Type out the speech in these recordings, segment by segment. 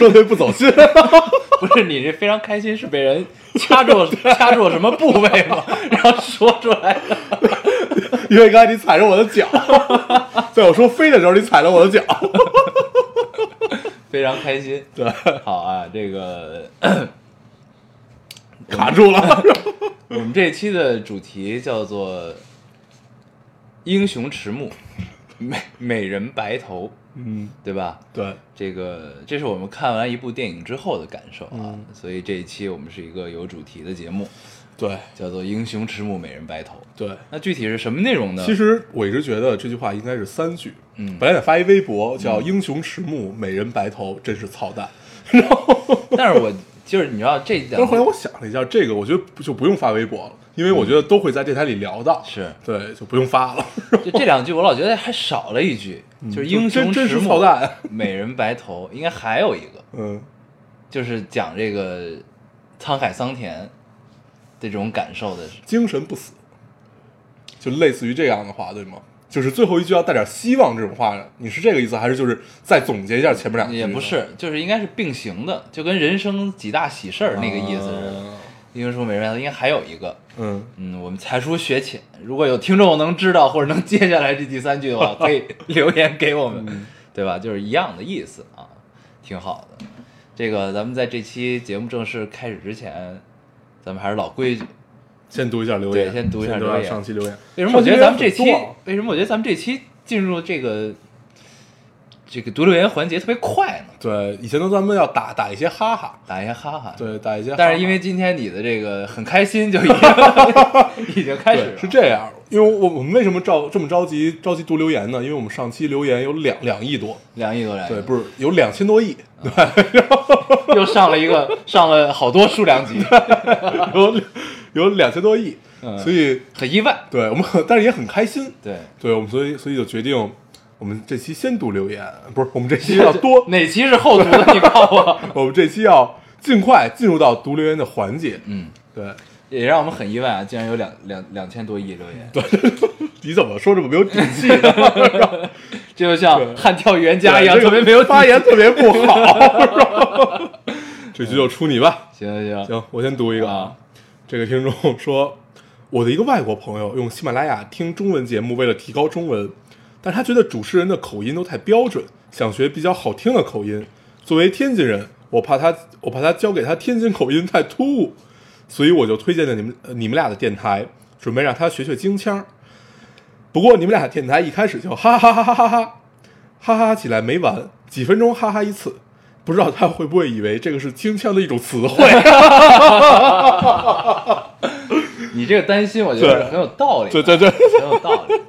说的不走心，不是你这非常开心，是被人掐住 掐住了什么部位吗？然后说出来的。因为刚才你踩着我的脚，在我说飞的时候，你踩了我的脚。非常开心。对，好啊，这个 卡住了。我们这期的主题叫做“英雄迟暮，美美人白头嗯，”，对吧？对，这个这是我们看完一部电影之后的感受啊，嗯所以这一期我们是一个有主题的节目，对，叫做“英雄迟暮，美人白头对。”。那具体是什么内容呢？其实我一直觉得这句话应该是三句。嗯本来想发一微博叫“英雄迟暮，美人白头”，真是操蛋。然 后但是我就是你知道这两但是后来我想了一下，这个我觉得就不用发微博了，因为我觉得都会在电台里聊到。是对，就不用发了。就这两句，我老觉得还少了一句，就是英雄真暮操蛋，美人白头，应该还有一个，嗯，就是讲这个沧海桑田这种感受的。精神不死，就类似于这样的话，对吗？就是最后一句要带点希望，这种话，你是这个意思，还是就是再总结一下前面两句？也不是，就是应该是并行的，就跟人生几大喜事儿那个意思似的。啊英雄美人，应该还有一个，嗯，嗯，我们才疏学浅，如果有听众能知道或者能接下来这第三句的话，可以留言给我们，嗯。对吧？就是一样的意思啊，挺好的。这个咱们在这期节目正式开始之前，咱们还是老规矩，先读一下留言，对先读一下留言。上期留言。为什么我觉得咱们这期为什么我觉得咱们这期进入这个这个读留言环节特别快呢？对，以前都咱们要打打一些哈哈，打一些哈哈。，对，打一些哈哈。但是因为今天你的这个很开心，就已经 已经开始了。是这样，因为我我们为什么着这么着急着急读留言呢？因为我们上期留言有两两亿多，两亿多人，对，不是有两千多亿，对 又上了一个上了好多数量级，有有两千多亿，嗯所以很意外。对我们很，但是也很开心，对，对我们，所以所以就决定，我们这期先读留言，不是我们这期要多，哪期是后读的？你告诉我。我们这期要尽快进入到读留言的环节。嗯，对，也让我们很意外啊，竟然有两两两千多亿留言，对你怎么说这么没有底气呢？这就像对悍跳预言家一样，这个特别没有发言。特别不好。这局就出你吧。行行行，行，我先读一个啊。这个听众说，我的一个外国朋友用喜马拉雅听中文节目，为了提高中文，但他觉得主持人的口音都太标准，想学比较好听的口音。作为天津人，我怕他，我怕他教给他天津口音太突兀，所以我就推荐了你们、你们俩的电台，准备让他学学京腔。不过你们俩电台一开始就哈哈哈哈哈哈哈哈起来没完，几分钟哈哈一次，不知道他会不会以为这个是京腔的一种词汇？你这个担心，我觉得很有道理，对对对，很有道理。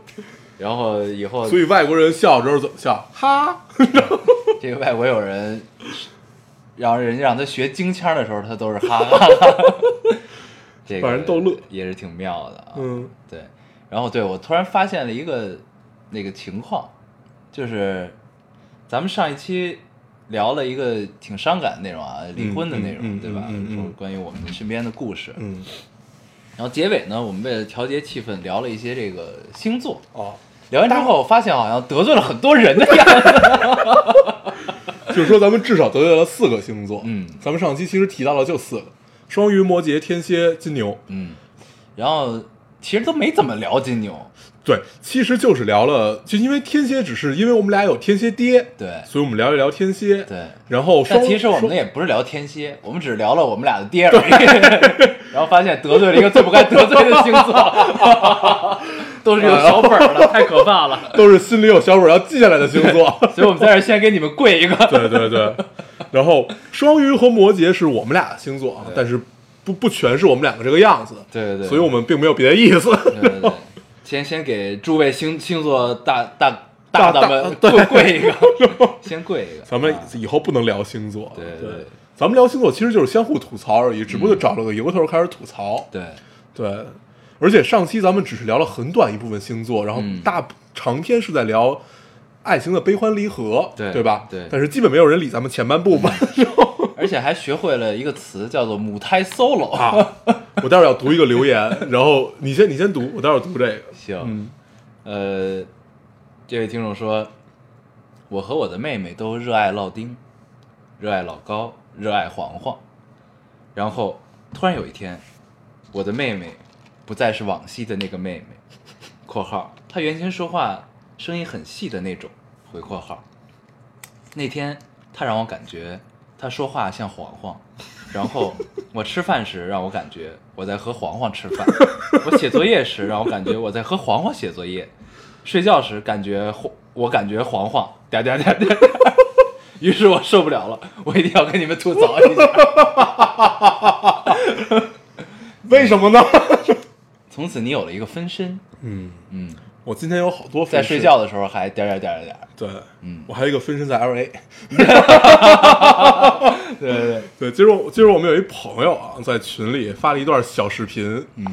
然后以后所以外国人笑的时候怎么笑？哈，这个外国友人让人家让他学京腔的时候，他都是哈哈哈哈，这个把人逗乐也是挺妙的啊。嗯对。然后对我突然发现了一个那个情况，就是咱们上一期聊了一个挺伤感的内容啊，离婚的内容，对吧？嗯嗯嗯说关于我们身边的故事。嗯，然后结尾呢，我们为了调节气氛，聊了一些这个星座。哦，聊完之后，我发现好像得罪了很多人的样子。就是说咱们至少得罪了四个星座。嗯咱们上期其实提到了就四个：双鱼、摩羯、天蝎、金牛。嗯，然后其实都没怎么聊金牛，对，其实就是聊了，就因为天蝎只是因为我们俩有天蝎爹，对所以我们聊一聊天蝎。对。然后双但其实我们也不是聊天蝎，我们只是聊了我们俩的爹而已。然后发现得罪了一个最不该得罪的星座，都是有小本儿的，太可怕了。都是心里有小本要记下来的星座。所以我们在这儿先给你们跪一个。对对对，然后双鱼和摩羯是我们俩的星座啊，但是不不全是我们两个这个样子，对对对，所以我们并没有别的意思。对对对，先先给诸位星星座大大大大大们跪跪一个，先跪一个。咱们啊以后不能聊星座，对对对咱们聊星座其实就是相互吐槽而已，只不过就找了个由头开始吐槽，对对，而且上期咱们只是聊了很短一部分星座，然后嗯大长篇是在聊爱情的悲欢离合，对对吧？对但是基本没有人理咱们前半部分。而且还学会了一个词叫做母胎 solo 啊，我待会儿要读一个留言，然后你先你先读，我待会儿读这个。行，嗯呃，这位听众说，我和我的妹妹都热爱烙丁，热爱老高，热爱黄黄。然后突然有一天，我的妹妹不再是往昔的那个妹妹（括号她原先说话声音很细的那种）回括号。那天她让我感觉她说话像黄黄，然后我吃饭时让我感觉我在和黄黄吃饭，我写作业时让我感觉我在和黄黄写作业，睡觉时感觉黄我感觉黄黄 点点点点，于是我受不了了，我一定要跟你们吐槽一下。为什么呢？从此你有了一个分身，嗯，嗯，我今天有好多分身。在睡，觉的时候还点点点点点，对，嗯。我还有一个分身在 L A。对 对对，对，今儿我今儿我们有一朋友啊，在群里发了一段小视频，嗯，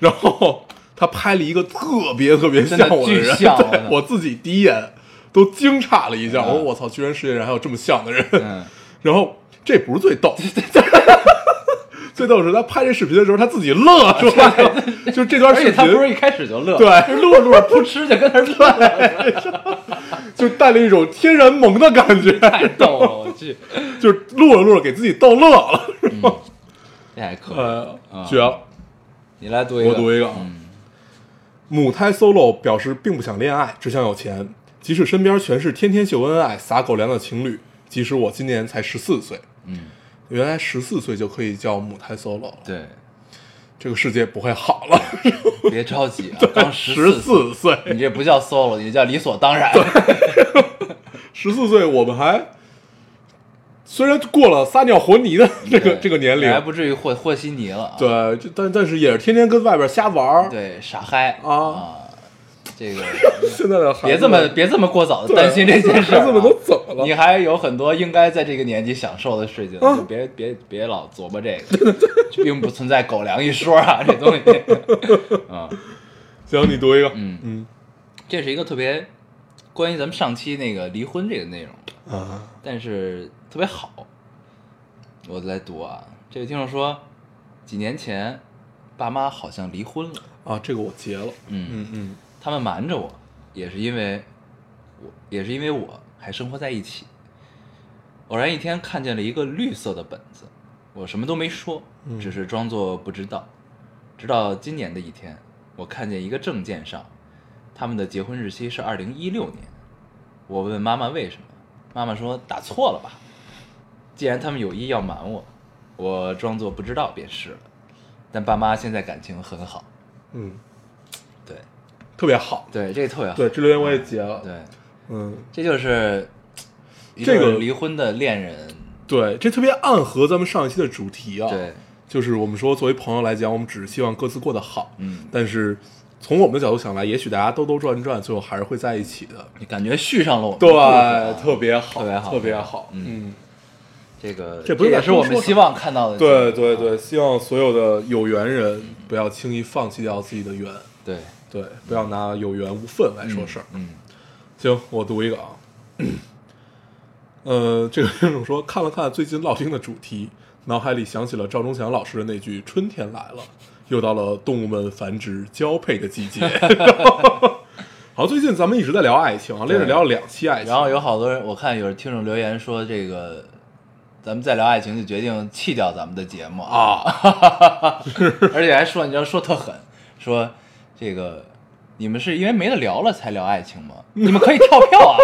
然后他拍了一个特别特别像我的人，巨像 对我我自己第一眼都惊诧了一下，嗯。我说我操，居然世界上还有这么像的人。嗯，然后这不是最逗，最逗的是他拍这视频的时候他自己乐出来了，就这段视频且他不是一开始就乐，对是录着录着噗嗤就跟那儿乐，就带了一种天然萌的感觉，太逗了，我去，就是录着录着给自己逗乐了，这还可以，绝了。你来读一个，我读一个母胎 solo 表示并不想恋爱，只想有钱。即使身边全是天天秀恩爱、撒狗粮的情侣，即使我今年才十四岁，嗯，原来十四岁就可以叫母胎 solo 了，对，这个世界不会好了。别着急啊，刚十十四岁，你这不叫 solo，你叫理所当然。十四岁，我们还虽然过了撒尿和泥的 这个这个年龄，还不至于和和稀泥了啊。对，这但但是也是天天跟外边瞎玩儿。对，傻嗨啊这个 现在的孩子别这么别这么过早的担心这件事儿啊。孩子们都怎么了你还有很多应该在这个年纪享受的事情，啊就别别别老琢磨这个，并不存在狗粮一说啊，这东西。啊，行，你读一个，嗯。嗯。这是一个特别关于咱们上期那个离婚这个内容，啊，但是特别好。我来读啊，这位听众说，几年前爸妈好像离婚了，啊，这个我结了，嗯。嗯嗯。他们瞒着我，也是因为我，也是因为我还生活在一起。偶然一天看见了一个绿色的本子，我什么都没说，嗯只是装作不知道。直到今年的一天，我看见一个证件上，他们的结婚日期是二零一六年。我问妈妈为什么，妈妈说打错了吧。既然他们有意要瞒我，我装作不知道便是了。但爸妈现在感情很好，嗯，对特别好。对，这个特别好。对，这留言我也截了。对，嗯，这就是这个离婚的恋人，对，这特别暗合咱们上一期的主题啊。对，就是我们说，作为朋友来讲，我们只是希望各自过得好。嗯，但是从我们的角度想来，也许大家兜兜转转，最后还是会在一起的。你感觉续上了对，特别好，特别好特别好。嗯嗯，这个这不是也是我们希望看到的。对对对，希望所有的有缘人不要轻易放弃掉自己的缘，对，对，不要拿有缘无分来说事儿。嗯，行，我读一个啊。呃，这个听众说，看了看最近烙听的主题，脑海里想起了赵忠祥老师的那句“春天来了”，又到了动物们繁殖交配的季节。好，最近咱们一直在聊爱情啊，连着聊了两期爱情，然后有好多人，我看有听众留言说，这个咱们再聊爱情，就决定弃掉咱们的节目啊，而且还说，你知道说特狠，说这个你们是因为没得聊了才聊爱情吗？你们可以跳票啊，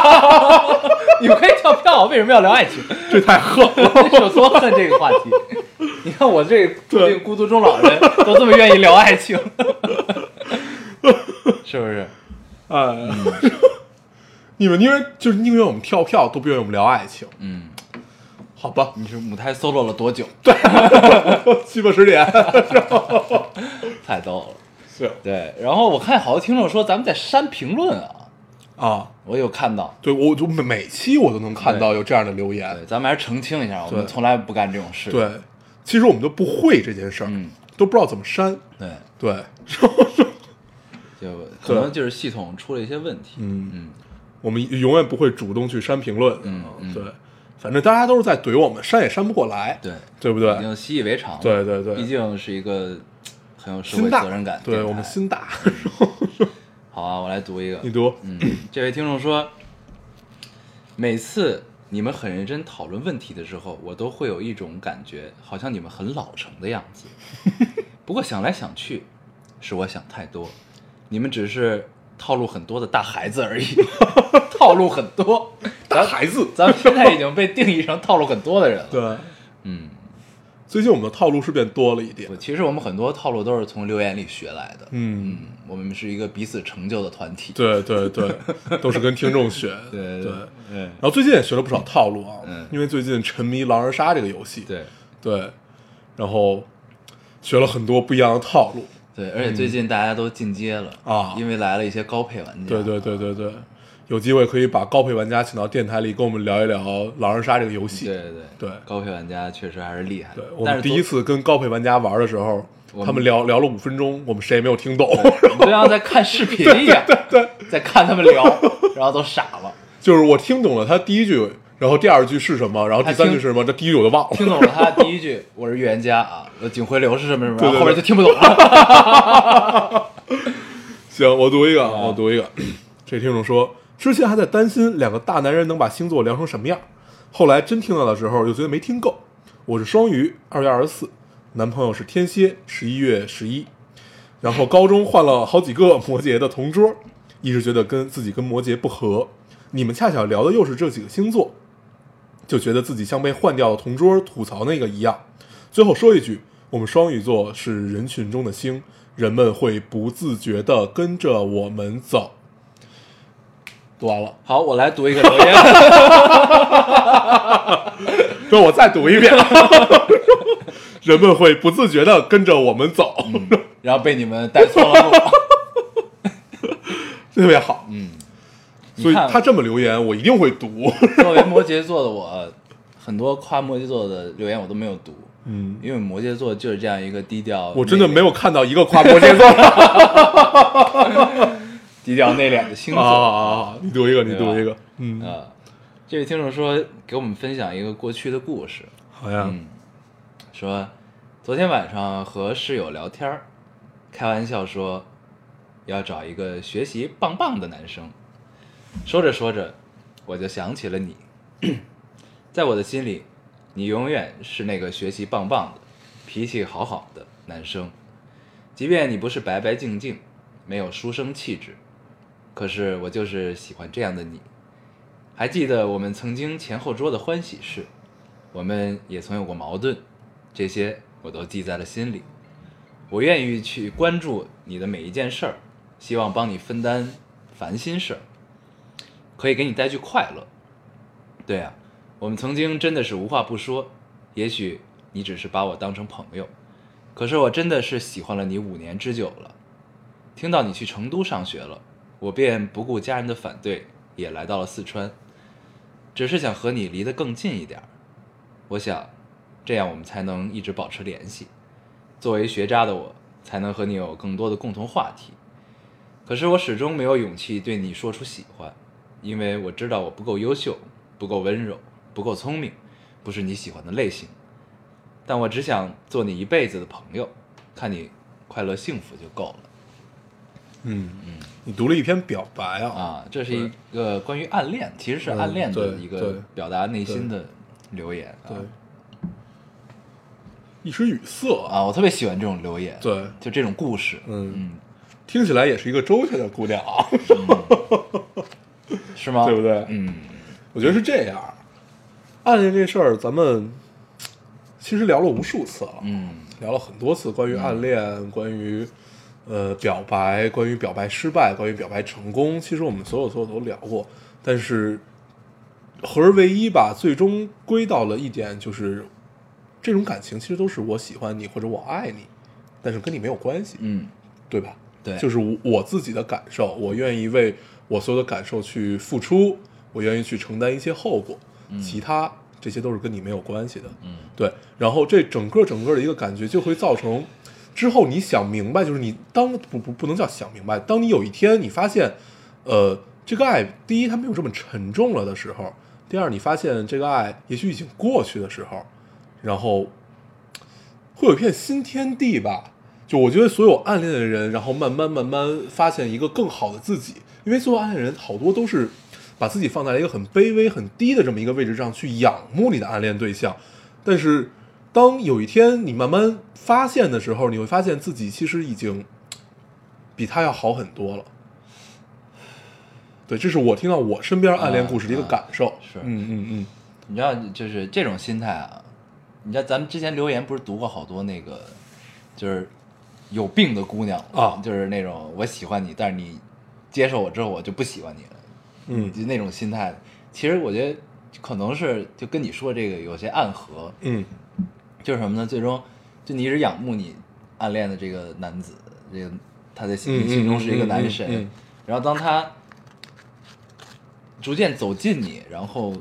你们可以跳票啊，为什么要聊爱情？这太恨了。是有多恨这个话题？你看我这这个孤独终老人都这么愿意聊爱情，是不是？哎，你们宁愿就是宁愿我们跳票，都不愿意我们聊爱情，嗯，好吧？你是母胎 solo 了多久？对七八十年，太逗了。是对，然后我看好多听众说咱们在删评论啊，啊，我有看到。对我就每每期我都能看到有这样的留言对，，咱们还是澄清一下，我们对从来不干这种事。对，其实我们都不会这件事儿，嗯都不知道怎么删，对，对，就可能就是系统出了一些问题。嗯嗯我们永远不会主动去删评论，嗯嗯对，反正大家都是在怼我们，删也删不过来，对，对不对已？经习以为常了。对对对毕竟是一个很有社会责任感。对我们心大，好啊，我来读一个。你读，嗯，这位听众说，每次你们很认真讨论问题的时候，我都会有一种感觉，好像你们很老成的样子。不过想来想去，是我想太多，你们只是套路很多的大孩子而已，套路很多。大孩子，咱们现在已经被定义成套路很多的人了。对，嗯，最近我们的套路是变多了一点，，其实我们很多套路都是从留言里学来的。嗯，嗯，我们是一个彼此成就的团体。对对对，都是跟听众学，对对。对然后最近也学了不少套路啊，嗯因为最近沉迷狼人杀这个游戏，对对，然后学了很多不一样的套路，对，而且最近大家都进阶了啊因为来了一些高配玩家。对对对对对，有机会可以把高配玩家请到电台里跟我们聊一聊狼人杀这个游戏。对对对高配玩家确实还是厉害。对，我们第一次跟高配玩家玩的时候，们他们聊聊了五分钟，我们谁也没有听懂，你就像在看视频一样，在看他们聊，然后都傻了。就是我听懂了他第一句，然后第二句是什么，然后第三句是什么，这第一句我都忘了。听懂了他第一句，我是预言家啊，我警徽流是什么 什么，对对然后后面就听不懂了。行，我读一个，啊我读一个。这听众说，之前还在担心两个大男人能把星座聊成什么样，后来真听到的时候又觉得没听够。我是双鱼，二月二十四，男朋友是天蝎，十一月十一。然后高中换了好几个摩羯的同桌，一直觉得跟自己跟摩羯不合。你们恰巧聊的又是这几个星座，就觉得自己像被换掉的同桌吐槽那个一样。最后说一句，我们双鱼座是人群中的星，人们会不自觉地跟着我们走。读完了，好，我来读一个留言。让我再读一遍。人们会不自觉的跟着我们走，然后被你们带错了路。特别好。嗯，所以他这么留言，我一定会读。作为摩羯座的我，很多夸摩羯座的留言我都没有读，嗯，因为摩羯座就是这样一个低调，我真的没有有看到一个夸摩羯座的。低调内敛的星座啊啊啊！你读一个，你读一个。嗯，啊。这位听众说给我们分享一个过去的故事，好呀。嗯，说昨天晚上和室友聊天儿，开玩笑说要找一个学习棒棒的男生。说着说着，我就想起了你，在我的心里，你永远是那个学习棒棒的、脾气好好的男生。即便你不是白白净净，没有书生气质，可是我就是喜欢这样的你。还记得我们曾经前后桌的欢喜事，我们也曾有过矛盾，这些我都记在了心里。我愿意去关注你的每一件事儿，希望帮你分担烦心事儿，可以给你带去快乐。对啊，我们曾经真的是无话不说，也许你只是把我当成朋友，可是我真的是喜欢了你五年之久了。听到你去成都上学了，我便不顾家人的反对，也来到了四川。只是想和你离得更近一点。我想，这样我们才能一直保持联系。作为学渣的我，才能和你有更多的共同话题。可是我始终没有勇气对你说出喜欢，因为我知道我不够优秀，不够温柔，不够聪明，不是你喜欢的类型。但我只想做你一辈子的朋友，看你快乐幸福就够了。嗯嗯，你读了一篇表白啊。啊，这是一个关于暗恋，其实是暗恋的一个表达内心的留言啊。对。一时语塞啊。啊，我特别喜欢这种留言，对，就这种故事，嗯。嗯，听起来也是一个周全的姑娘。啊，是吗？对不对？嗯，我觉得是这样。暗恋这事儿，咱们其实聊了无数次了，嗯，聊了很多次关于暗恋，关于呃表白，关于表白失败，关于表白成功。其实我们所有所有都聊过，但是合而为一吧，最终归到了一点，就是这种感情其实都是我喜欢你或者我爱你，但是跟你没有关系，嗯，对吧？对就是我我自己的感受，我愿意为我所有的感受去付出，我愿意去承担一些后果，其他这些都是跟你没有关系的。嗯对，然后这整个整个的一个感觉就会造成，之后你想明白，就是你当不不不能叫想明白，当你有一天你发现，呃，这个爱，第一它没有这么沉重了的时候，第二你发现这个爱也许已经过去的时候，然后会有一片新天地吧。就我觉得所有暗恋的人，然后慢慢慢慢发现一个更好的自己，因为所有暗恋人好多都是把自己放在一个很卑微、很低的这么一个位置上去仰慕你的暗恋对象，但是当有一天你慢慢发现的时候，你会发现自己其实已经比他要好很多了。对，这是我听到我身边暗恋故事的一个感受。啊是。嗯嗯嗯，你知道，就是这种心态啊，你知道咱们之前留言不是读过好多那个，就是有病的姑娘啊。就是那种我喜欢你，但是你接受我之后我就不喜欢你了，嗯。就那种心态。其实我觉得可能是就跟你说这个有些暗合，嗯就是什么呢？最终就你一直仰慕你暗恋的这个男子，这个他在心嗯你心中是一个男嗯嗯神，嗯然后当他逐渐走近你，然后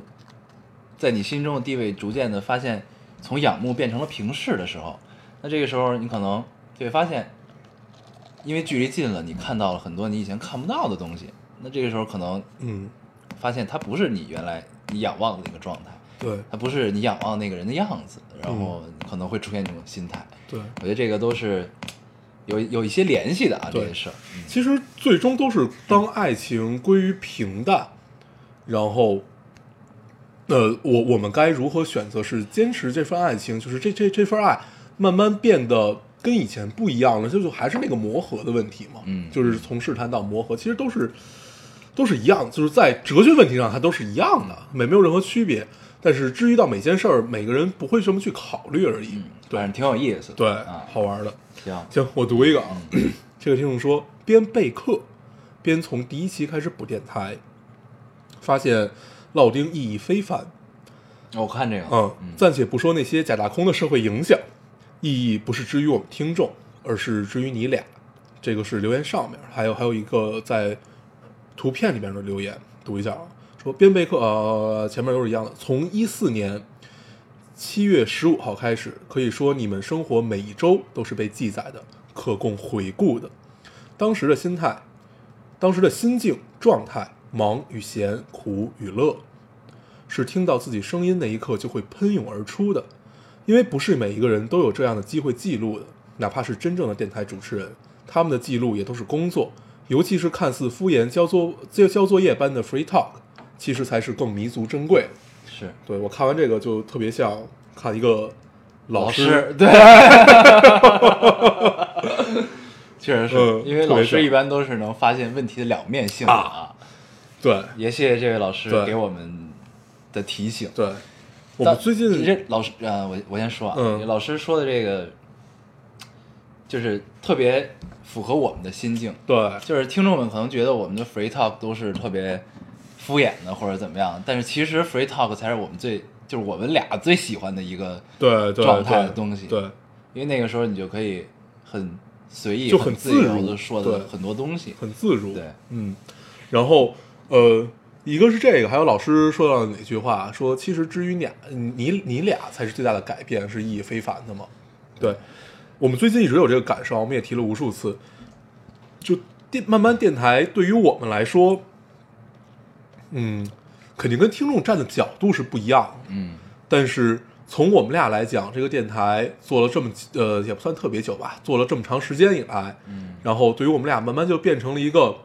在你心中的地位逐渐的发现从仰慕变成了平视的时候，那这个时候你可能就会发现，因为距离近了，你看到了很多你以前看不到的东西。那这个时候可能嗯，发现他不是你原来你仰望的那个状态，对他不是你仰望那个人的样子，然后可能会出现这种心态。对。我觉得这个都是有有一些联系的啊，这件事儿。嗯其实最终都是当爱情归于平淡，然后，呃，我我们该如何选择？是坚持这份爱情，就是这这这份爱慢慢变得跟以前不一样了，就就还是那个磨合的问题嘛。嗯就是从试探到磨合，其实都是都是一样，就是在哲学问题上它都是一样的，没没有任何区别。但是至于到每件事儿，每个人不会这么去考虑而已。对反正挺有意思的。对，啊，好玩的。行，行，我读一个啊。这个听众说，边备课边从第一期开始补电台，发现烙丁意义非凡。我看这个，嗯，暂且不说那些假大空的社会影响，意义不是之于我们听众，而是之于你俩。这个是留言上面，还有还有一个在图片里面的留言，读一下啊。说边备课，呃，前面都是一样的。从一四年七月十五号开始，可以说你们生活每一周都是被记载的，可供回顾的。当时的心态，当时的心境状态，忙与闲，苦与乐，是听到自己声音那一刻就会喷涌而出的。因为不是每一个人都有这样的机会记录的，哪怕是真正的电台主持人，他们的记录也都是工作，尤其是看似敷衍交作交交作业般的 free talk，其实才是更弥足珍贵。是。对我看完这个就特别像看一个老师，对，确实是、嗯因为老师一般都是能发现问题的两面性的啊。对。也谢谢这位老师给我们的提醒。对，我们最近这老师呃，我我先说啊，嗯。老师说的这个就是特别符合我们的心境，对。就是听众们可能觉得我们的 free talk 都是特别敷衍的或者怎么样，但是其实 free talk 才是我们最就是我们俩最喜欢的一个状态的对东西。对，因为那个时候你就可以很随意、就很很自如由的说的很多东西。很自如。对，嗯，然后呃，一个是这个，还有老师说到哪句话，说其实至于俩，你你俩才是最大的改变，是意义非凡的嘛？对，我们最近一直有这个感受，我们也提了无数次，就电慢慢电台对于我们来说，嗯，肯定跟听众站的角度是不一样的，嗯，但是从我们俩来讲，这个电台做了这么呃也不算特别久吧，做了这么长时间以来，嗯，然后对于我们俩慢慢就变成了一个，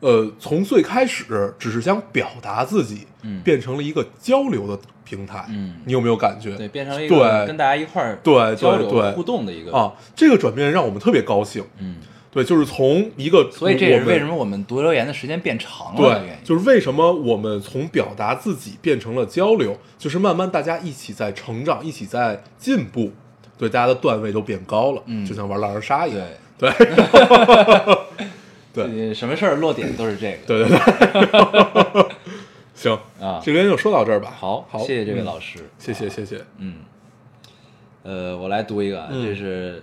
呃，从最开始只是想表达自己，嗯。变成了一个交流的平台，嗯。你有没有感觉？对，变成了一个对。跟大家一块儿对对交流对。互动的一个，啊，这个转变让我们特别高兴，嗯，对，就是从一个，所以这也是为什么。我们读留言的时间变长了的原对因，。就是为什么我们从表达自己变成了交流，就是慢慢大家一起在成长，一起在进步，对大家的段位都变高了，嗯就像玩狼人杀一样。对对 对呃什么事儿落点都是这个。对对对，行啊这留言就说到这儿吧。好，好，谢谢这位嗯老师，谢谢谢谢。嗯，呃，我来读一个这是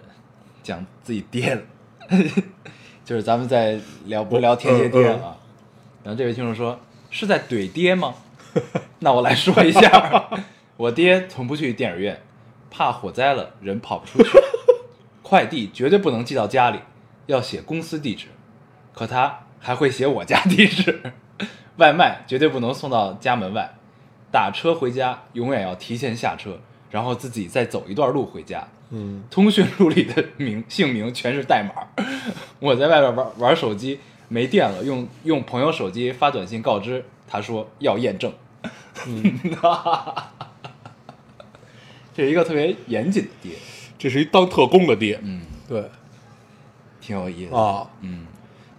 讲自己爹的，就是咱们在聊不聊天蝎爹啊？然后这位听众说是在怼爹吗？那我来说一下，我爹从不去电影院，怕火灾了人跑不出去，快递绝对不能寄到家里，要写公司地址，可他还会写我家地址，外卖绝对不能送到家门外，打车回家永远要提前下车，然后自己再走一段路回家。嗯，通讯录里的名 姓名全是代码。我在外边玩玩手机没电了，用用朋友手机发短信告知，他说要验证。嗯，这是一个特别严谨的爹，这是一当特工的爹，嗯，对。挺有意思的。啊，嗯。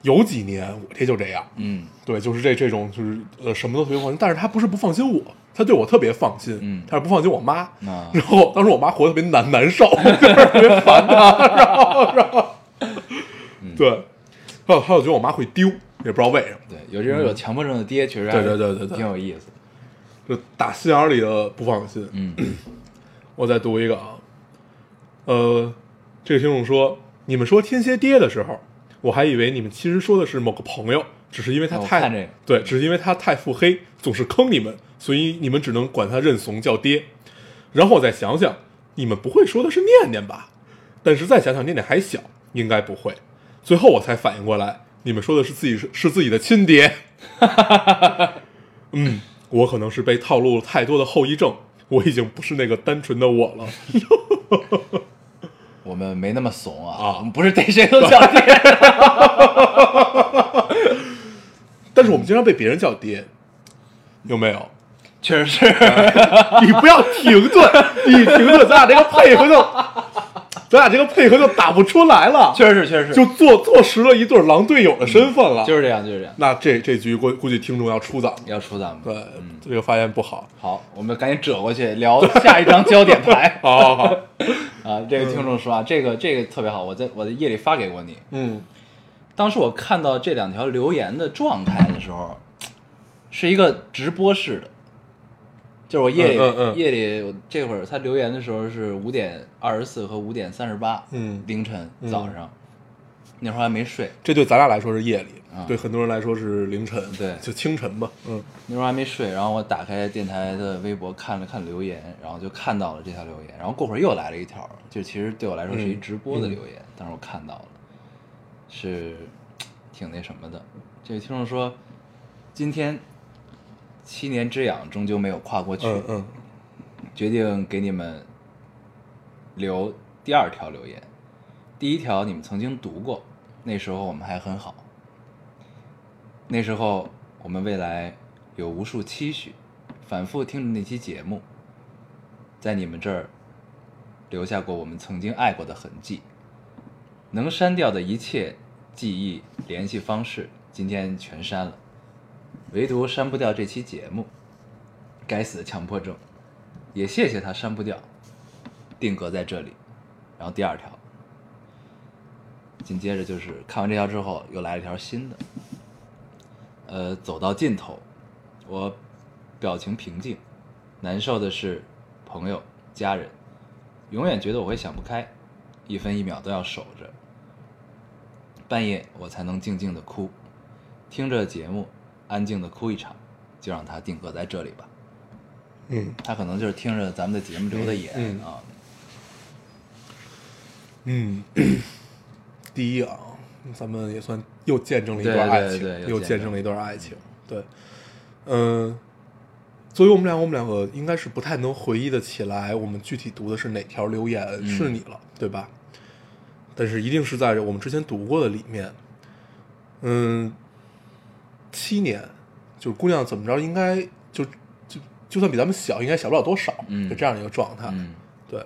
有几年我爹就这样，嗯。对，就是这这种就是呃什么都特别放心，但是他不是不放心我，他对我特别放心，嗯他是不放心我妈。啊然后当时我妈活得特别难难受，就是特别烦他，然后然后，嗯对，还有还有觉得我妈会丢，也不知道为什么，对，有这种有强迫症的爹，确实对对对对对挺有意思。就打心眼里的不放心。嗯我再读一个啊，呃，这个听众说，你们说天蝎爹的时候，我还以为你们其实说的是某个朋友，只是因为他太、哦我看这个对，只是因为他太腹黑，总是坑你们，所以你们只能管他认怂叫爹。然后我再想想，你们不会说的是念念吧？但是再想想，念念还小，应该不会。最后我才反应过来，你们说的是自己是是自己的亲爹。嗯，我可能是被套路了太多的后遗症，我已经不是那个单纯的我了。我们没那么怂啊，啊我们不是对谁都叫爹。但是我们经常被别人叫爹，有没有？确实是，你不要停顿，你停顿，咱俩这个配合就，咱俩这个配合就打不出来了，确实是，确实是，就坐坐实了一对狼队友的身份了。就是这样，就是这样。那这这局估估计听众要出咱们，要出咱们对，嗯，这个发言不好。好，我们赶紧折过去聊下一张焦点牌好好好，啊！这个听众说啊，这个这个特别好，我在我在夜里发给过你。嗯当时我看到这两条留言的状态的时候，是一个直播式的，就是我夜里、嗯嗯嗯。夜里我这会儿他留言的时候是五点二十四和五点三十八，嗯。凌晨嗯早上，那会儿还没睡，这对咱俩来说是夜里，啊。对很多人来说是凌晨，对。就清晨吧。嗯。那会儿还没睡，然后我打开电台的微博看了看留言，然后就看到了这条留言，然后过会儿又来了一条，就其实对我来说是一嗯。直播的留言，但是我看到了，是挺那什么的。这个听众说，今天七年之痒终究没有跨过去，嗯嗯决定给你们留第二条留言。第一条你们曾经读过，那时候我们还很好。那时候我们未来有无数期许，反复听着那期节目，在你们这儿留下过我们曾经爱过的痕迹。能删掉的一切记忆、联系方式，今天全删了，唯独删不掉这期节目。该死的强迫症，也谢谢他删不掉，定格在这里。然后第二条，紧接着就是看完这条之后，又来了一条新的。呃，走到尽头，我表情平静，难受的是朋友、家人，永远觉得我会想不开，一分一秒都要守着。半夜我才能静静的哭，听着节目，安静的哭一场，就让它定格在这里吧。嗯他可能就是听着咱们的节目留的言、嗯啊，嗯，第一啊，咱们也算又见证了一段爱情，对又见证又见证了一段爱情。对，嗯，作为我们俩，我们两个应该是不太能回忆的起来，我们具体读的是哪条留言、嗯是你了，对吧？但是一定是在我们之前读过的里面。嗯，七年，就是姑娘怎么着，应该就就就算比咱们小，应该小不了多少，嗯就这样的一个状态。嗯对。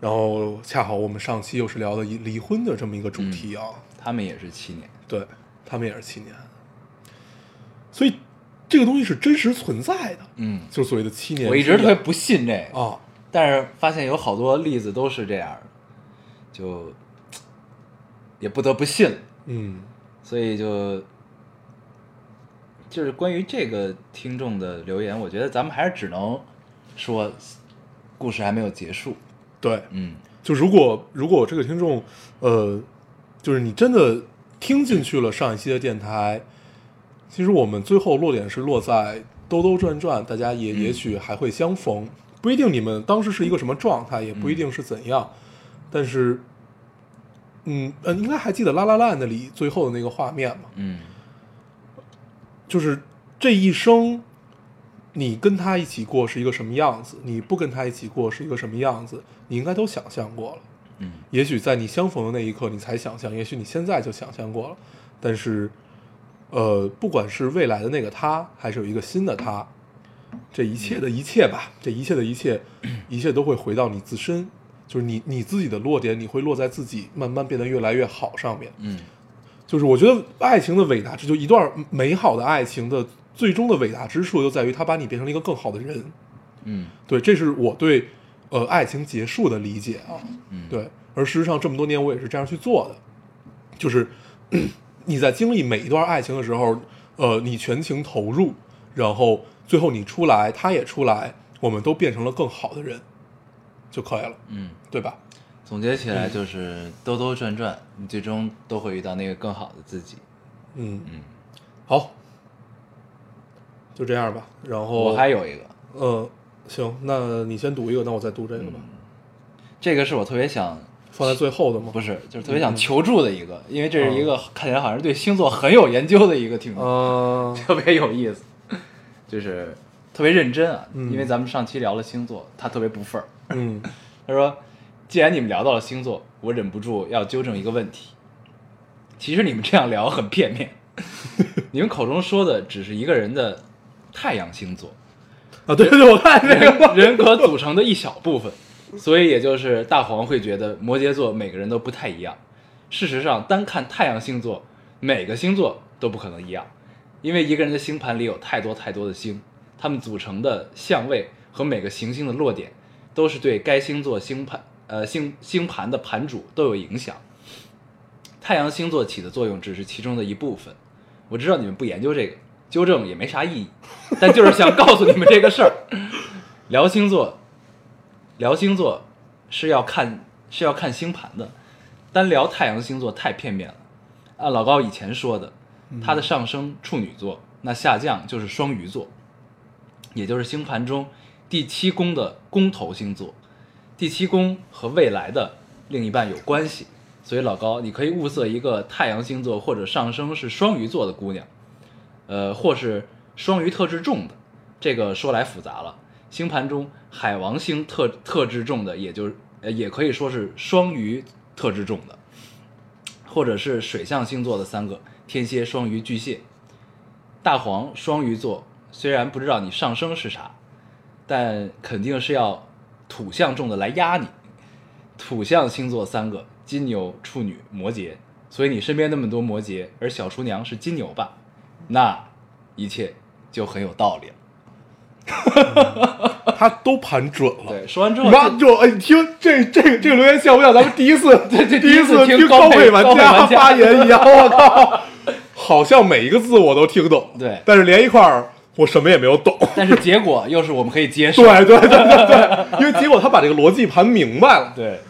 然后恰好我们上期又是聊的离离婚的这么一个主题啊，他们也是七年，对他们也是七年，所以这个东西是真实存在的，嗯，就是所谓的七年。我一直特别不信这个，啊，但是发现有好多例子都是这样的，就 也不得不信，嗯所以就就是关于这个听众的留言，我觉得咱们还是只能说故事还没有结束，对，嗯。就如果如果这个听众呃就是你真的听进去了上一期的电台，其实我们最后落点是落在兜兜转转，大家也嗯。也许还会相逢，不一定你们当时是一个什么状态，也不一定是怎样，但是，嗯呃，应该还记得《拉拉烂》那里最后的那个画面嘛？嗯就是这一生，你跟他一起过是一个什么样子，你不跟他一起过是一个什么样子，你应该都想象过了。嗯也许在你相逢的那一刻，你才想象；也许你现在就想象过了。但是，呃，不管是未来的那个他，还是有一个新的他，这一切的一切吧，这一切的一切，一切都会回到你自身，就是你你自己的落点，你会落在自己慢慢变得越来越好上面。嗯就是我觉得爱情的伟大之，就一段美好的爱情的最终的伟大之处，就在于它把你变成了一个更好的人。嗯对，这是我对呃爱情结束的理解啊。嗯，对，而事实上这么多年我也是这样去做的，就是 你在经历每一段爱情的时候，呃，你全情投入，然后最后你出来，他也出来，我们都变成了更好的人就可以了，嗯，对吧？总结起来就是兜兜转转，你最终都会遇到那个更好的自己。嗯嗯，好，就这样吧。然后我还有一个，嗯，行，那你先读一个，那我再读这个吧。这个是我特别想放在最后的吗？不是，就是特别想求助的一个，因为这是一个看起来好像是对星座很有研究的一个听众，嗯，特别有意思，就是特别认真啊。嗯因为咱们上期聊了星座，他特别不忿儿，嗯 他说：“既然你们聊到了星座，我忍不住要纠正一个问题。其实你们这样聊很片面，你们口中说的只是一个人的太阳星座，啊，对对，我看这个，人人格组成的一小部分，所以也就是大黄会觉得摩羯座每个人都不太一样。事实上，单看太阳星座，每个星座都不可能一样，因为一个人的星盘里有太多太多的星，它们组成的相位和每个行星的落点，都是对该星座星盘呃星星盘的盘主都有影响。太阳星座起的作用只是其中的一部分。我知道你们不研究这个，纠正也没啥意义，但就是想告诉你们这个事儿。聊星座，聊星座是要看是要看星盘的，单聊太阳星座太片面了。按老高以前说的，他的上升处女座，那下降就是双鱼座，也就是星盘中第七宫的宫头星座。第七宫和未来的另一半有关系，所以老高，你可以物色一个太阳星座或者上升是双鱼座的姑娘，呃，或是双鱼特质重的。这个说来复杂了，星盘中海王星特特质重的，也就呃，也可以说是双鱼特质重的，或者是水象星座的三个天蝎、双鱼、巨蟹。大黄双鱼座，虽然不知道你上升是啥，但肯定是要土象重的来压你。土象星座三个：金牛、处女、摩羯。所以你身边那么多摩羯，而小厨娘是金牛吧？那一切就很有道理了。他都盘准了。对，说完之后妈就就哎，你听这这个这个留言像不像咱们第一次 这这第一次听高配玩家发言一样？我靠，好像每一个字我都听懂，对但是连一块儿我什么也没有懂。但是结果又是我们可以接受。对对对对对，因为结果他把这个逻辑盘明白了。对，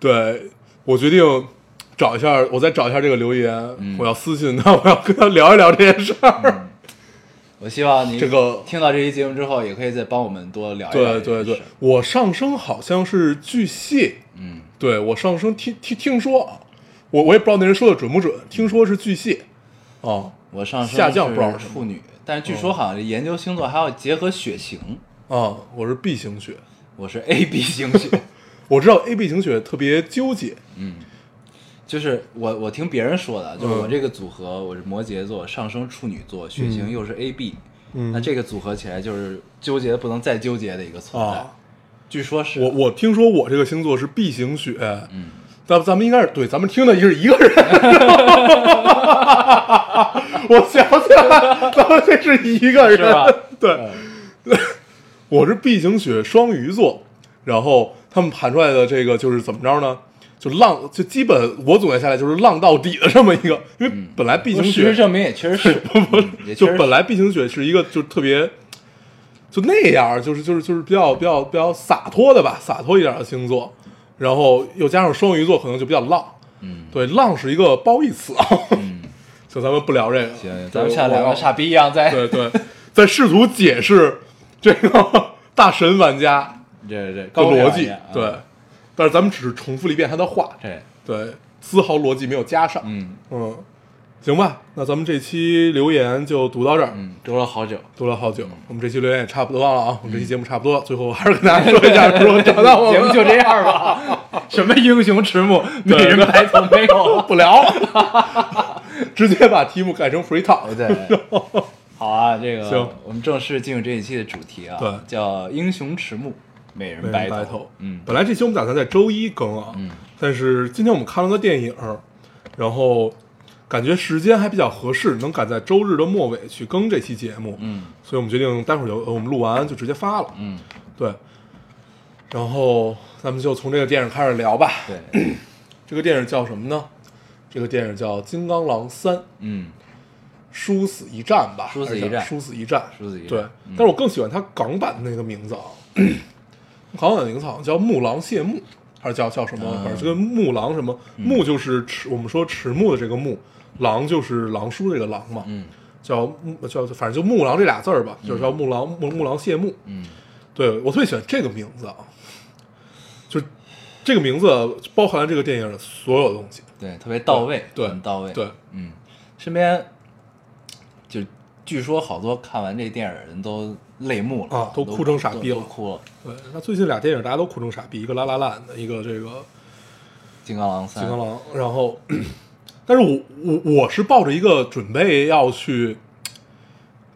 对，我决定找一下，我再找一下这个留言，嗯我要私信他，我要跟他聊一聊这件事儿。我希望你这个听到这期节目之后，也可以再帮我们多聊一聊对对对我上升好像是巨蟹，嗯，对我上升听听听说啊，我我也不知道那人说的准不准，听说是巨蟹，啊我上升下降不知道是什么是处女，但是据说好像研究星座还要结合血型。啊，我是 B 型血，我是 A B 型血，我知道 A B 型血特别纠结，嗯就是我我听别人说的，就是嗯。我这个组合，我是摩羯座，上升处女座，血型又是 A B，、嗯。那这个组合起来就是纠结的不能再纠结的一个存在。啊，据说是我我听说我这个星座是 B 型血，嗯，咱咱们应该是对，咱们听的是一个人。我想起来，咱们这是一个人，是对，我是 B 型血双鱼座，然后他们盘出来的这个就是怎么着呢？就浪，就基本我总结下来就是浪到底的这么一个，因为本来 B 型事实血证明也确实是，嗯也确实是就本来 B 型血是一个就特别就那样，就是就是就是比较比较比较洒脱的吧，洒脱一点的星座。然后又加上双鱼座，可能就比较浪。嗯。对，浪是一个褒义词啊，嗯，就咱们不聊这个。行，咱们像两个傻逼。一样在对对，在试图解释这个 大神玩家这这的高逻辑，对啊，但是咱们只是重复了一遍他的话，对。对，丝毫逻辑没有加上。嗯。嗯，行吧，那咱们这期留言就读到这儿，嗯，读了好久，读了好久，我们这期留言也差不多了啊，我们这期节目差不多，最后还是跟大家说一下，如果找到我们 节目就这样吧。什么英雄迟暮，美人白头没有了。不聊，直接把题目改成 free talk。对，好啊，这个行。我们正式进入这一期的主题啊，对。叫英雄迟暮，美人白人白头，嗯。本来这期我们打算在周一更啊，嗯。但是今天我们看了个电影，然后感觉时间还比较合适，能赶在周日的末尾去更这期节目，嗯。所以我们决定待会儿就呃我们录完就直接发了，嗯，对，然后咱们就从这个电影开始聊吧。对，这个电影叫什么呢？这个电影叫《金刚狼三》，嗯殊死一战吧，殊死一战。殊死一战，殊死一战。对，嗯。但是我更喜欢它港版的那个名字啊，港版的名字好像叫《木狼谢幕》，还是叫叫什么？嗯。反正就跟木狼什么，木就是迟，我们说迟暮的这个木，狼就是狼叔这个狼嘛，嗯。叫木叫反正就木狼这俩字儿吧，就是叫木狼木木狼谢幕。嗯。对我特别喜欢这个名字啊，就这个名字包含了这个电影的所有东西。对，特别到位，对很到位，对，嗯，身边就据说好多看完这电影的人都泪目了啊都哭成傻逼了。哭了。对，那最近俩电影大家都哭成傻逼，一个《拉拉烂》的，一个这个《金刚狼三，金刚狼》，然后，但是我我我是抱着一个准备要去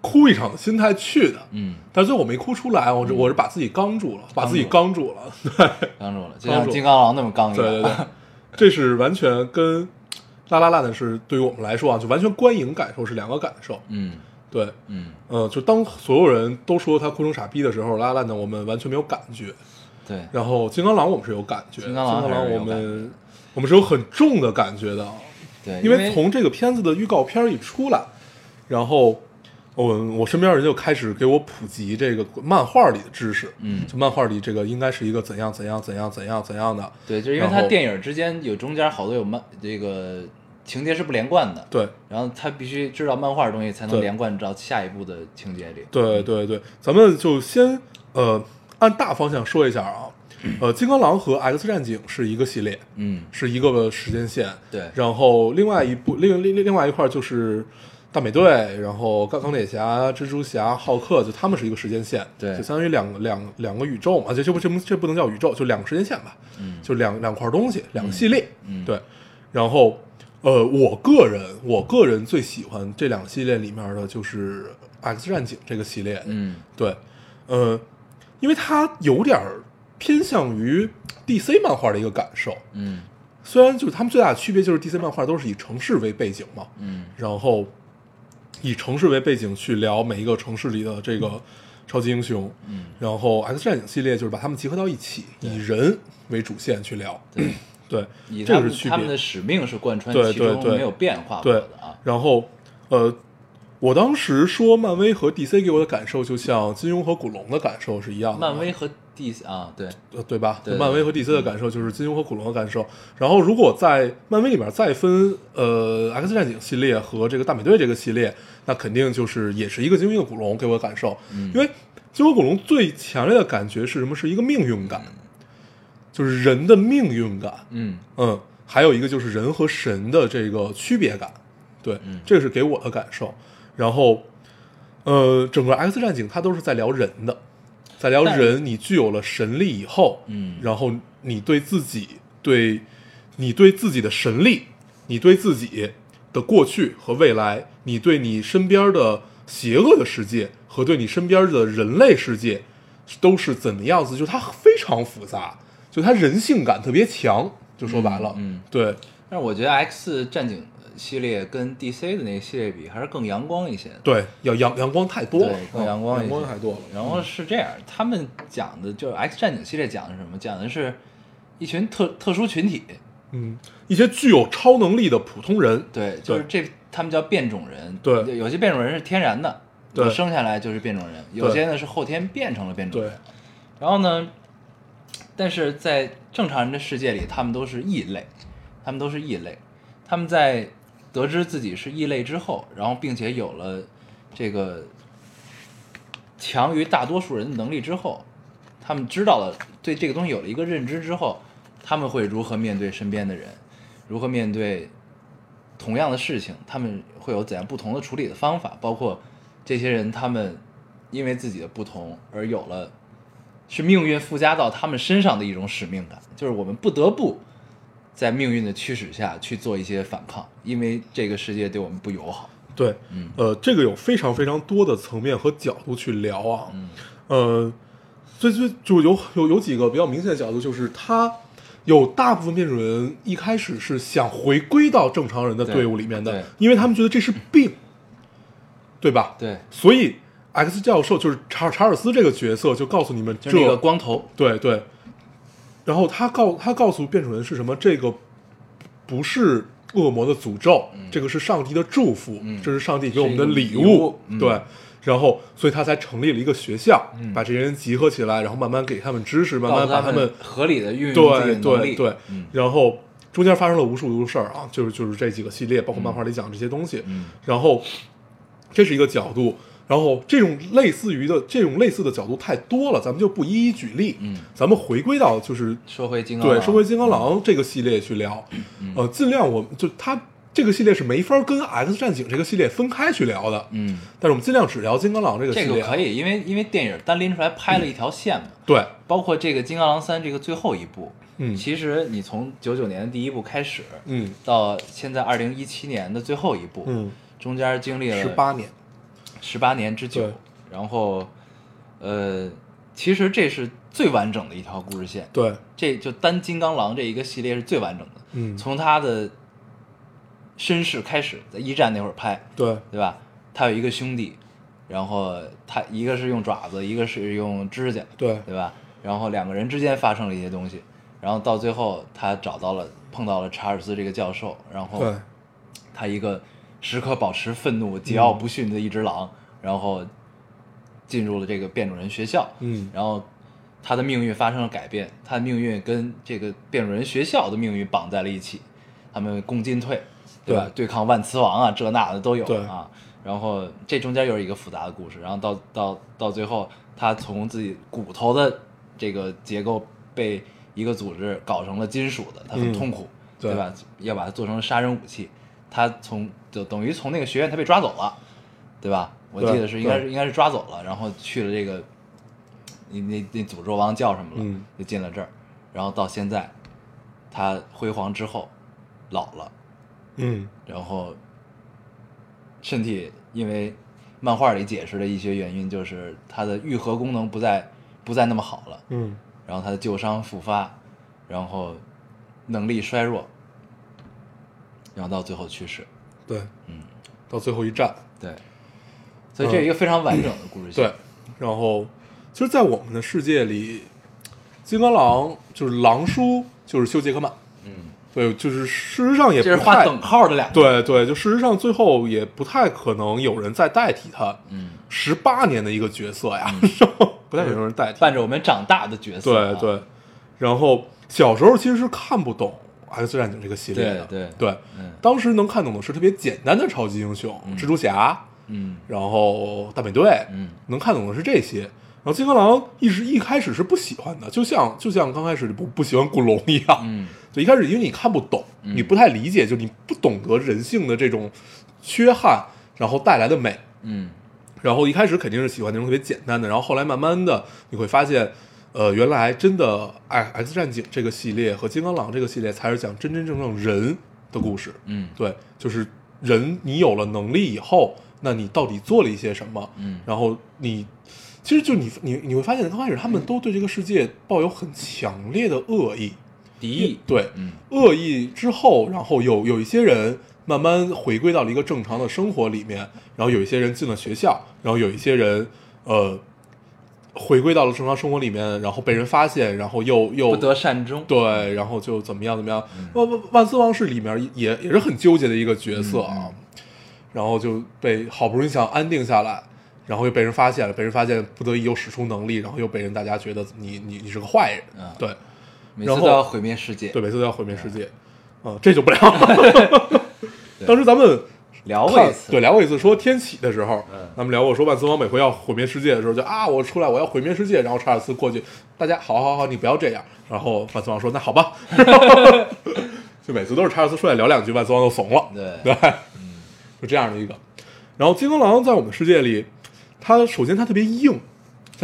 哭一场的心态去的，嗯，但是最后我没哭出来，我是我是把自己刚住了，把自己刚住了，对刚住了，金刚狼那么刚一样。对对对，这是完全跟《拉拉烂》的是对于我们来说啊，就完全观影感受是两个感受，嗯对，嗯，呃，就当所有人都说他哭成傻逼的时候，《拉拉烂》呢我们完全没有感觉，对，然后金刚狼我们是有感觉，金刚狼我们我们是有很重的感觉的，对，因为从这个片子的预告片一出来，然后我我身边人就开始给我普及这个漫画里的知识，嗯。就漫画里这个应该是一个怎样怎样怎样怎样怎样的，对，就是因为它电影之间有中间好多有漫这个情节是不连贯的，对。然后他必须知道漫画的东西才能连贯到下一步的情节里。对对对，咱们就先呃按大方向说一下啊，呃，金刚狼和 X 战警是一个系列，嗯，是一个时间线，对。然后另外一部另另另外一块就是大美队，然后钢钢铁侠、蜘蛛侠、浩克，就他们是一个时间线，对。就相当于两个两两个宇宙嘛，这这不这不这不能叫宇宙，就两个时间线吧，嗯。就两两块东西，两个系列，嗯。对，然后呃，我个人我个人最喜欢这两个系列里面的就是 X 战警这个系列，嗯。对，呃，因为它有点偏向于 DC 漫画的一个感受，嗯。虽然就是他们最大的区别就是 DC 漫画都是以城市为背景嘛，嗯然后以城市为背景去聊每一个城市里的这个超级英雄，嗯，然后 X 战警系列就是把他们集合到一起，以人为主线去聊，对，对，以这个是区别他们的别。使命是贯穿对其中对对没有变化过对的啊。然后呃，我当时说漫威和 DC 给我的感受就像金庸和古龙的感受是一样的，漫威和 DC 啊，对，呃，对吧？对漫威和 DC 的感受就是金庸和古龙的感受。然后，如果在漫威里面再分呃 X 战警系列和这个大美队这个系列，那肯定就是也是一个金庸一个古龙给我的感受。因为金庸古龙最强烈的感觉是什么？是一个命运感，就是人的命运感。嗯嗯，还有一个就是人和神的这个区别感，对，嗯这个是给我的感受。然后，呃，整个 X 战警它都是在聊人的，在聊人，你具有了神力以后，嗯然后你对自己，对，你对自己的神力，你对自己的过去和未来，你对你身边的邪恶的世界和对你身边的人类世界，都是怎么样子？就是它非常复杂，就他人性感特别强。就说白了，嗯嗯对，但是我觉得 X 战警系列跟 DC 的那个系列比，还是更阳光一些。对，要阳阳光太多了对，，更嗯阳阳光一些光太多了。然后是这样，他们讲的就是 X 战警系列讲的是什么？讲的是一群特特殊群体，嗯，一些具有超能力的普通人，对，就是这他们叫变种人。对有些变种人是天然的，对生下来就是变种人；有些呢是后天变成了变种人。然后呢，但是在正常人的世界里，他们都是异类，他们都是异类。他们在得知自己是异类之后，然后并且有了这个强于大多数人的能力之后，他们知道了对这个东西有了一个认知之后，他们会如何面对身边的人，如何面对同样的事情，他们会有怎样不同的处理的方法，包括这些人他们因为自己的不同而有了是命运附加到他们身上的一种使命感，就是我们不得不在命运的驱使下去做一些反抗，因为这个世界对我们不友好。对，嗯呃，这个有非常非常多的层面和角度去聊啊，嗯呃，最最就有有有几个比较明显的角度，就是他有大部分变种人一开始是想回归到正常人的队伍里面的，因为他们觉得这是病，对吧？对，所以 X 教授就是查查尔斯这个角色就告诉你们，这个光头，对对，然后他告他告诉变种人是什么？这个不是恶魔的诅咒，这个是上帝的祝福，嗯这是上帝给我们的礼礼物嗯对，然后所以他才成立了一个学校，嗯把这些人集合起来，然后慢慢给他们知识，慢慢把他们合理的运用自己对的能力。对对，嗯然后中间发生了无数无数事儿啊，就是就是这几个系列，包括漫画里讲这些东西，嗯然后这是一个角度，然后这种类似于的这种类似的角度太多了，咱们就不一一举例，嗯，咱们回归到就是说回金刚对狼。说回金刚狼这个系列去聊，嗯。呃，尽量我们就它这个系列是没法跟 X 战警这个系列分开去聊的，嗯，但是我们尽量只聊金刚狼这个系列，这个可以，因为因为电影单拎出来拍了一条线嘛，对，包括这个《金刚狼三》这个最后一部，嗯。其实你从九九年的第一部开始，嗯。到现在二零一七年的最后一部，嗯，中间经历了十八年，十八年之久，然后，呃，其实这是最完整的一条故事线，对，这就单金刚狼这一个系列是最完整的，嗯。从他的身世开始，在一战那会儿拍，对，对吧？他有一个兄弟，然后他一个是用爪子，一个是用指甲，对。对吧？然后两个人之间发生了一些东西，然后到最后他找到了碰到了查尔斯这个教授，然后，他一个时刻保持愤怒、桀骜不驯的一只狼，然后进入了这个变种人学校，嗯然后他的命运发生了改变，他的命运跟这个变种人学校的命运绑在了一起，他们共进退，对吧？对抗万磁王啊，这那的都有啊。然后这中间又是一个复杂的故事，然后到到到最后，他从自己骨头的这个结构被一个组织搞成了金属的，他很嗯痛苦，对吧？要把它做成杀人武器，他从就等于从那个学院他被抓走了，对吧？我记得是应该是应该是抓走了，然后去了这个，那那那诅咒王叫什么了？嗯就进了这儿，然后到现在，他辉煌之后老了，嗯然后身体因为漫画里解释的一些原因，就是他的愈合功能不再不再那么好了，嗯然后他的旧伤复发，然后能力衰弱，然后到最后去世。对，嗯，到最后一战，对，所以这是一个非常完整的故事 线。对，然后其实，在我们的世界里，金刚狼就是狼叔，就是修·杰克曼，嗯，对，就是事实上也这是不太画等号的俩。，对对，就事实上最后也不太可能有人再代替他，嗯，十八年的一个角色呀，不太可能有人代替，伴着我们长大的角色、啊。对对，然后小时候其实是看不懂 X 战警这个系列的，对对对，嗯。当时能看懂的是特别简单的超级英雄，蜘蛛侠，嗯。然后大美队，嗯。能看懂的是这些。然后金刚狼一直一开始是不喜欢的，就像就像刚开始不不喜欢古龙一样，嗯。就一开始因为你看不懂，嗯。你不太理解，就你不懂得人性的这种缺憾，然后带来的美。嗯。然后一开始肯定是喜欢那种特别简单的，然后后来慢慢的你会发现，呃，原来真的哎 X 战警这个系列和金刚狼这个系列才是讲真真正正人的故事。嗯对，就是人你有了能力以后，那你到底做了一些什么？嗯然后你其实就你你你会发现，刚开始他们都对这个世界抱有很强烈的恶意，敌意。对，嗯恶意之后，然后有有一些人慢慢回归到了一个正常的生活里面，然后有一些人进了学校，然后有一些人呃回归到了正常生活里面，然后被人发现，然后又又不得善终。对，然后就怎么样怎么样。万万万斯王室里面也也是很纠结的一个角色啊，然后就被好不容易想安定下来，然后又被人发现了，被人发现不得已又使出能力，然后又被人大家觉得你你你是个坏人，嗯。对。然后每次都要毁灭世界。对，每次都要毁灭世界，啊、这就不聊了。当时咱们看聊过一次，对，聊过一次，说天启的时候，嗯咱们聊过说万磁王每回要毁灭世界的时候，就啊，我出来我要毁灭世界，然后查尔斯过去，大家好好好，你不要这样，然后万磁王说那好吧，就每次都是查尔斯出来聊两句，万磁王就怂了，对。对，就这样的一个。然后金刚狼在我们世界里，他首先他特别硬，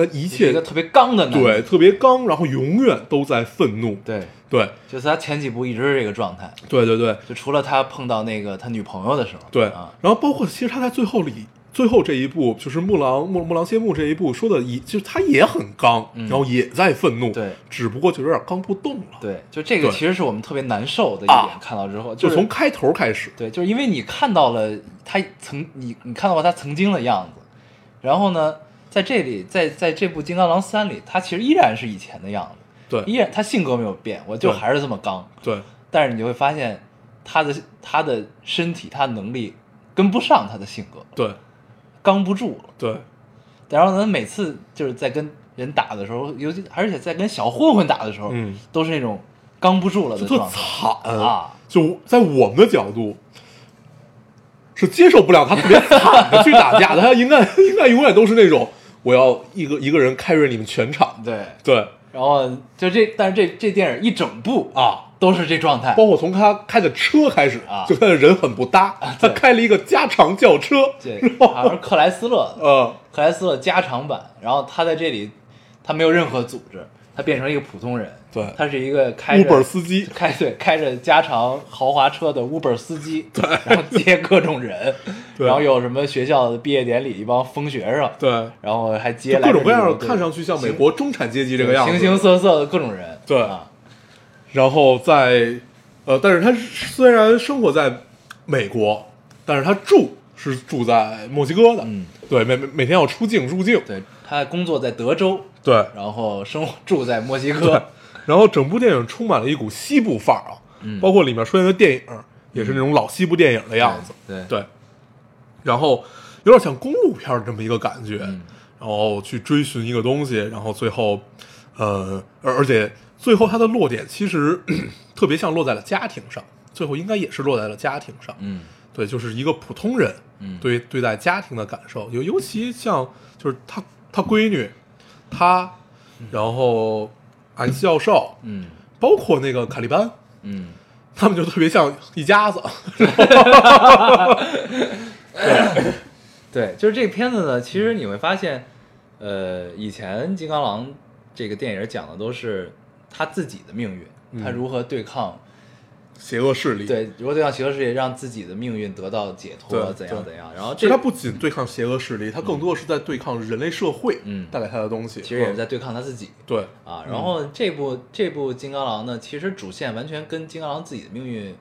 他一切是一个特别刚的男人对特别刚，然后永远都在愤怒，对，对就是他前几部一直是这个状态，对对对就除了他碰到那个他女朋友的时候，对啊，然后包括其实他在最后里。最后这一步就是木狼木木狼谢幕这一步说的也，就是他也很刚，然后也在愤怒，嗯对只不过就有点刚不动了。，对，就这个其实是我们特别难受的一啊点，看到之后就是从开头开始，对，就是因为你看到了他曾你你看到过他曾经的样子，然后呢，在这里在在这部《金刚狼三》里，他其实依然是以前的样子，对。依然他性格没有变，我就还是这么刚，对。但是你就会发现他的他的身体他的能力跟不上他的性格，对。刚不住了。对。然后呢，每次就是在跟人打的时候，尤其而且在跟小混混打的时候，嗯，都是那种刚不住了的状态惨。啊。就在我们的角度，是接受不了他特别惨的去打架的，他应该应该永远都是那种我要一个一个人 carry 你们全场，对，对。然后就这，但是这这电影一整部啊。都是这状态，包括从他开的车开始啊。就他的人很不搭。他开了一个加长轿车，对然，后好像是克莱斯勒的，呃，克莱斯勒加长版。然后他在这里，他没有任何组织，他变成一个普通人，对。他是一个开着 Uber 司机，开对开着加长豪华车的 Uber 司机，然后接各种人，对。然后有什么学校的毕业典礼一帮疯学生，对，然后还接各种各样的，看上去像美国中产阶级这个样子，形形色色的各种人，对。啊，然后在，呃，但是他虽然生活在美国，但是他住是住在墨西哥的，嗯，对，每每每天要出境入境，对他工作在德州，对，然后生活住在墨西哥，然后整部电影充满了一股西部范儿啊，嗯。包括里面出现的电影也是那种老西部电影的样子，对对，然后有点像公路片儿这么一个感觉，嗯。然后去追寻一个东西，然后最后，呃，而而且最后它的落点其实 特别像落在了家庭上，最后应该也是落在了家庭上，嗯。对，就是一个普通人，嗯。对对待家庭的感受，尤尤其像就是他他闺女，他，然后 X 教授，嗯。包括那个卡利班，嗯，他们就特别像一家子，对，就是这个片子呢，其实你会发现，呃，以前金刚狼这个电影讲的都是他自己的命运，嗯。他如何对抗邪恶势力，，对，如果对抗邪恶势力，让自己的命运得到解脱，怎样怎样。然后其这实他不仅对抗邪恶势力，他更多的是在对抗人类社会，嗯。带给他的东西，其实也是嗯。在对抗他自己。对，啊。然后这部这部金刚狼呢，其实主线完全跟金刚狼自己的命运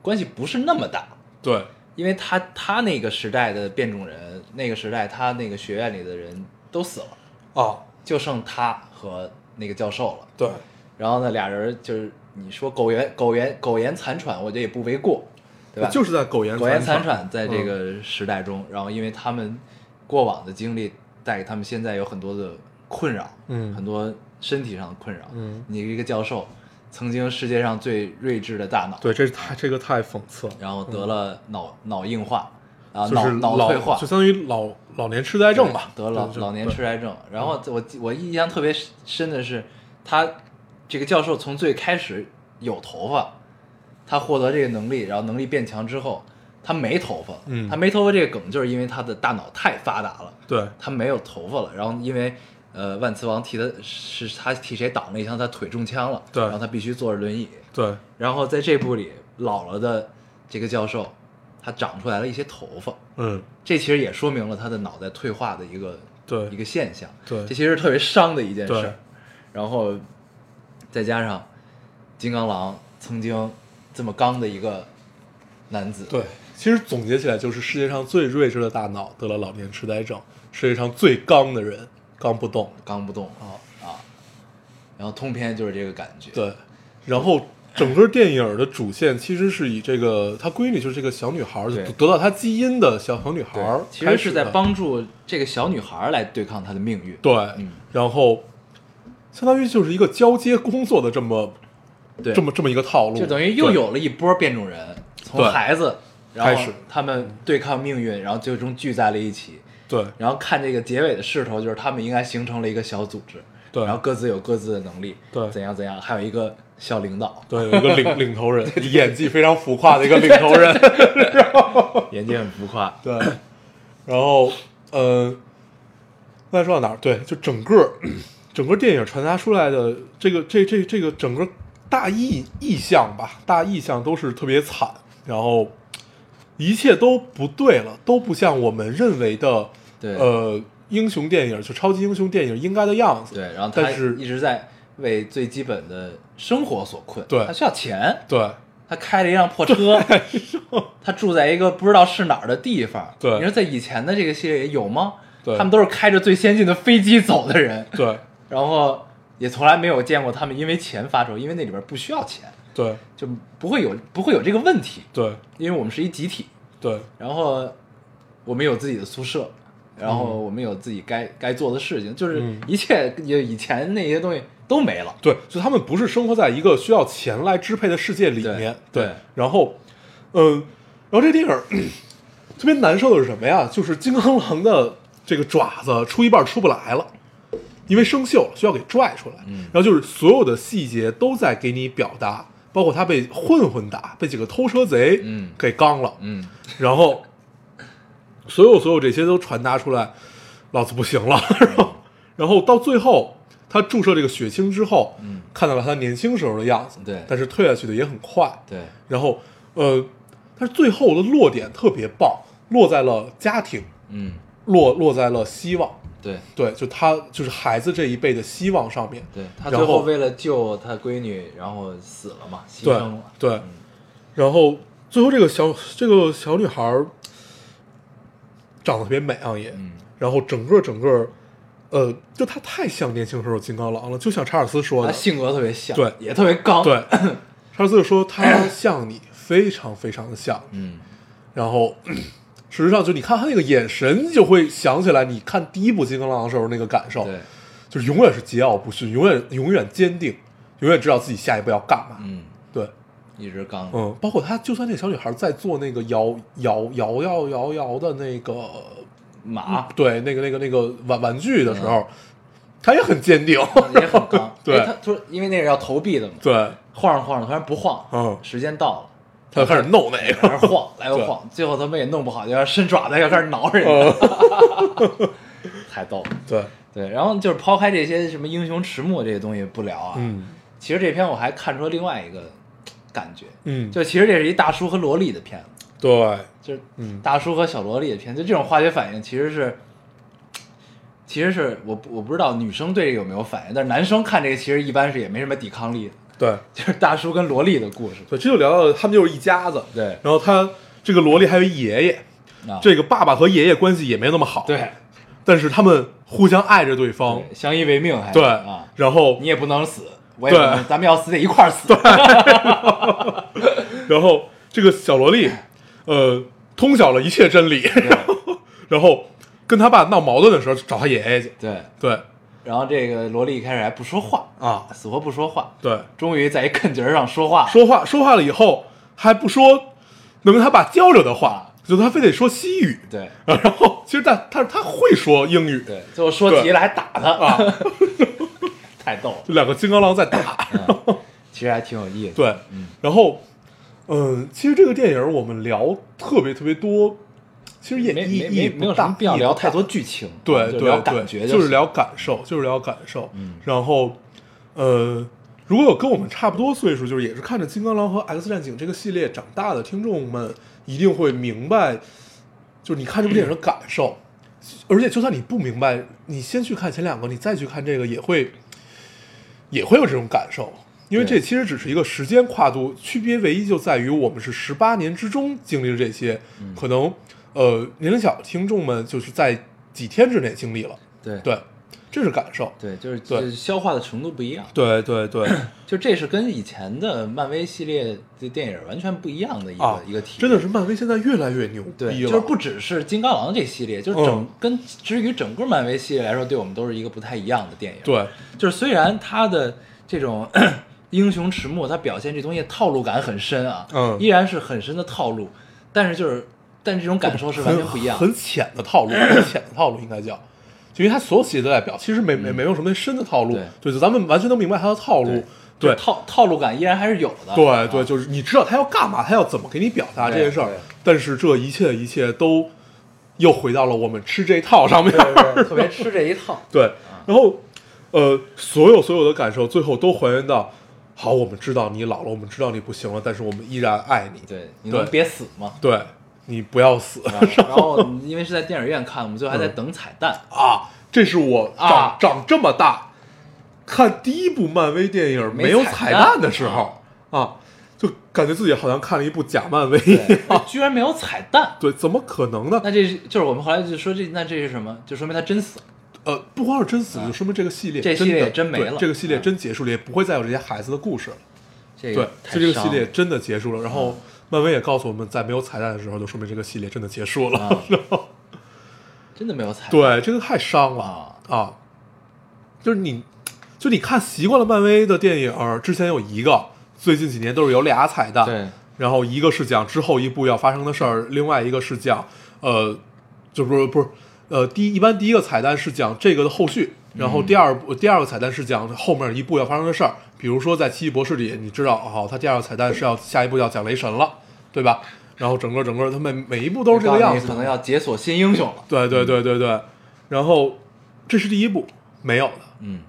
关系不是那么大，对，因为他他那个时代的变种人，那个时代他那个学院里的人都死了，哦，就剩他和那个教授了。对，然后呢，俩人就是你说苟延苟延苟延残喘，我觉得也不为过，对吧？就是在苟延苟延残喘喘，在这个时代中，然后因为他们过往的经历带给他们现在有很多的困扰，嗯。很多身体上的困扰。嗯。你一个教授，曾经世界上最睿智的大脑，对，这是太这个太讽刺了，然后得了脑、脑硬化，然后就是脑脑退化，就相当于老老年痴呆症吧，得了老年痴呆症。然后我我印象特别深的是，他这个教授从最开始有头发，他获得这个能力，然后能力变强之后，他没头发了。嗯他没头发这个梗就是因为他的大脑太发达了，对他没有头发了。然后因为呃万磁王替他是他替谁挡了一枪，他腿中枪了，对然后他必须坐着轮椅。对然后在这部里老了的这个教授，他长出来了一些头发。嗯这其实也说明了他的脑袋退化的一个对一个现象，对这其实是特别伤的一件事。然后再加上金刚狼曾经这么刚的一个男子，对，其实总结起来就是世界上最睿智的大脑得了老年痴呆症，世界上最刚的人刚不动。刚不动。啊。啊，然后通篇就是这个感觉，对，然后整个电影的主线其实是以这个她闺女，就是这个小女孩得到她基因的小小女孩，其实是在帮助这个小女孩来对抗她的命运。对，嗯。然后相当于就是一个交接工作的这么对，这么这么一个套路，就等于又有了一波变种人，从孩子，然后开始他们对抗命运，然后最终聚在了一起。对然后看这个结尾的势头，就是他们应该形成了一个小组织，对然后各自有各自的能力，对怎样怎样，还有一个小领导，对，有一个领 领头人，演技非常浮夸的一个领头人，演技很浮夸，对，然后呃，刚才说到哪儿？对，就整个整个电影传达出来的这个这这这个整个大意意象吧，大意象都是特别惨，然后一切都不对了，都不像我们认为的对。呃英雄电影，就超级英雄电影应该的样子。对，然后他但是一直在为最基本的生活所困，对。他需要钱，对。他开了一辆破车，他住在一个不知道是哪儿的地方。对。你说在以前的这个系列有吗？对。他们都是开着最先进的飞机走的人，对然后也从来没有见过他们因为钱发愁，因为那里边不需要钱，对。就不会有不会有这个问题，对。因为我们是一集体，对。然后我们有自己的宿舍，然后我们有自己该、该做的事情，就是嗯。一切也以前那些东西都没了。对，就他们不是生活在一个需要钱来支配的世界里面。对。对然后，嗯，然后这电影儿特别难受的是什么呀？就是金刚狼的这个爪子出一半出不来了，因为生锈了，需要给拽出来。嗯然后就是所有的细节都在给你表达，包括他被混混打，被几个偷车贼嗯给刚了，嗯，然后所有所有这些都传达出来，老子不行了。然后，然后到最后，他注射这个血清之后，嗯看到了他年轻时候的样子，对但是退下去的也很快。对然后，呃，但是最后的落点特别棒，落在了家庭，嗯落落在了希望。对对，就他就是孩子这一辈的希望上面。对，他最后后为了救他闺女，然后死了嘛，牺牲了。对嗯然后最后这个小这个小女孩长得特别美啊也，嗯然后整个整个，呃，就她太像年轻时候金刚狼了，就像查尔斯说的，他性格特别像，对也特别刚。对，查尔斯就说她像你，非常非常的像。嗯然后，事实上就你看他那个眼神，你就会想起来你看第一部金刚狼的时候那个感受，对，就是永远是桀骜不驯，永远永远坚定，永远知道自己下一步要干嘛。嗯，对，一直刚。嗯，包括他，就算那个小女孩在做那个摇摇摇摇摇摇的那个马对，那个那个那个玩玩具的时候，他也很坚定。也很刚。对哎他说因为那个要投币的嘛，对，晃着晃着突然不晃，嗯时间到了。他就开始弄那个。那儿晃，来回晃，最后他们也弄不好，就要伸爪子，要开始挠人 太逗了。对，对，然后就是抛开这些什么英雄迟暮这些东西不聊啊，嗯。其实这篇我还看出了另外一个感觉，嗯，就其实这是一大叔和萝莉的片子，对，就是嗯。大叔和小萝莉的片子，就这种化学反应其实是，其实是我我不知道女生对这个有没有反应，但是男生看这个其实一般是也没什么抵抗力的，对。就是大叔跟萝莉的故事，对，这就聊到他们就是一家子。对。然后他这个萝莉还有一爷爷，啊，这个爸爸和爷爷关系也没那么好。，对。但是他们互相爱着对方。对相依为命还对啊，然后你也不能死，我也不能，咱们要死得一块儿死，然后这个小萝莉，呃，通晓了一切真理，然后跟他爸闹矛盾的时候找他爷爷去。对，对然后这个萝莉一开始还不说话，啊，死活不说话，对，终于在一坑节儿上说话，说话说话了以后还不说能跟他爸交流的话，就他非得说西语。对。然后其实他他他会说英语，对，最后说急了还打他，啊，太逗了，就两个金刚狼在打。嗯。其实还挺有意思，，对，嗯。然后嗯，其实这个电影我们聊特别特别多，其实也没没意意义没没有什么必要太多剧情，对对对，感觉就是是聊感受，就是聊感受。嗯然后，呃，如果有跟我们差不多岁数，就是也是看着《金刚狼》和《X 战警》这个系列长大的听众们，一定会明白，就是你看这部电影的感受。而且，就算你不明白，你先去看前两个，你再去看这个，也会也会有这种感受。因为这其实只是一个时间跨度，区别唯一就在于我们是十八年之中经历了这些，可能呃年龄小的听众们就是在几天之内经历了。对对，这是感受。对，就是对消化的程度不一样。对对对，就这是跟以前的漫威系列的电影完全不一样的一个、啊，一个体验，真的是漫威现在越来越牛对，逼了，就是不只是金刚狼这系列，就是整、嗯跟至于整个漫威系列来说，对我们都是一个不太一样的电影。，对就是虽然它的这种 英雄迟暮，它表现这东西套路感很深啊，嗯依然是很深的套路，但是就是但这种感受是完全不一样。的。很很浅的套路，很 浅的套路应该叫，就因为他所有细节都在表，其实没没没有什么深的套路。对，就咱们完全能明白他的套路，对。就是套套路感依然还是有的。对啊。对，就是你知道他要干嘛，他要怎么给你表达这对件事儿，但是这一切一切都又回到了我们吃这一套上面，特别吃这一套。对，然后呃，所有所有的感受最后都还原到，好，我们知道你老了，我们知道你不行了，但是我们依然爱你，对，你能别死吗？对你不要死然后 然后因为是在电影院看，我们最后还在等彩蛋。啊！这是我长、啊长这么大看第一部漫威电影没没有彩彩蛋蛋的时候啊，就感觉自己好像看了一部假漫威一样。，居然没有彩蛋。对，怎么可能呢？那这是就是我们后来就说这那这是什么？就说明他真死了。呃，不光是真死，就说明这个系列这系列真没了这个系列嗯真结束了，也不会再有这些孩子的故事了。对这个，太就这个系列真的结束了。然后漫威也告诉我们，在没有彩蛋的时候，就说明这个系列真的结束了。啊 真的没有彩蛋。对，这个太伤了啊啊！就是你，就你看习惯了漫威的电影，之前有一个，最近几年都是有俩彩蛋。对然后一个是讲之后一部要发生的事儿，另外一个是讲呃，就不是不是呃，第一一般第一个彩蛋是讲这个的后续，然后第二部、第二个彩蛋是讲后面一部要发生的事儿，比如说在奇异博士里，你知道哦，他第二个彩蛋是要下一步要讲雷神了，对吧？然后整个整个他们每一步都是这个样子，可能要解锁新英雄了。对对对对对，然后这是第一部没有的，嗯，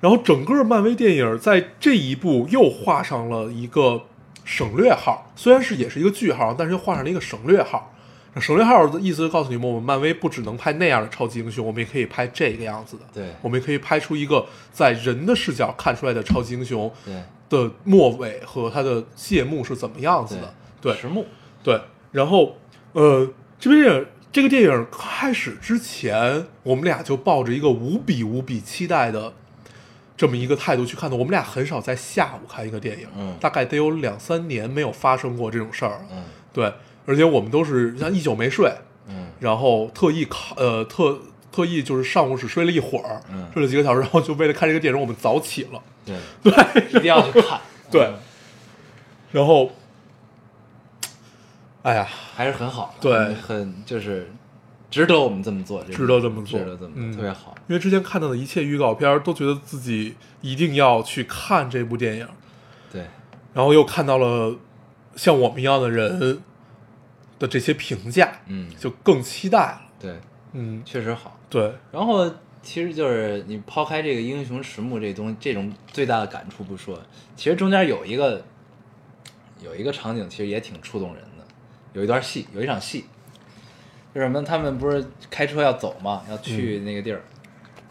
然后整个漫威电影在这一步又画上了一个省略号，虽然是也是一个句号，但是又画上了一个省略号。省略号的意思是告诉你们，我们漫威不只能拍那样的超级英雄，我们也可以拍这个样子的。对我们也可以拍出一个在人的视角看出来的超级英雄对的末尾和他的谢幕是怎么样子的。对，实木。对，然后呃，这部电影这个电影开始之前，我们俩就抱着一个无比无比期待的这么一个态度去看的。我们俩很少在下午看一个电影，嗯大概得有两三年没有发生过这种事儿了。嗯对，而且我们都是像一宿没睡，嗯。然后特意考呃特特意就是上午只睡了一会儿，嗯。睡了几个小时，然后就为了看这个电影，我们早起了。对，对，一定要去看。对。嗯。然后，哎呀，还是很好。对。很很就是值得我们这么做，值得这么做。值得这么嗯。做，特别好。因为之前看到的一切预告片，都觉得自己一定要去看这部电影，对，然后又看到了像我们一样的人的这些评价，嗯，就更期待了。对，嗯，确实好。对，然后其实就是你抛开这个英雄迟暮这东这种最大的感触不说，其实中间有一个有一个场景，其实也挺触动人的。有一段戏，有一场戏，就是什么？他们不是开车要走嘛，要去那个地儿，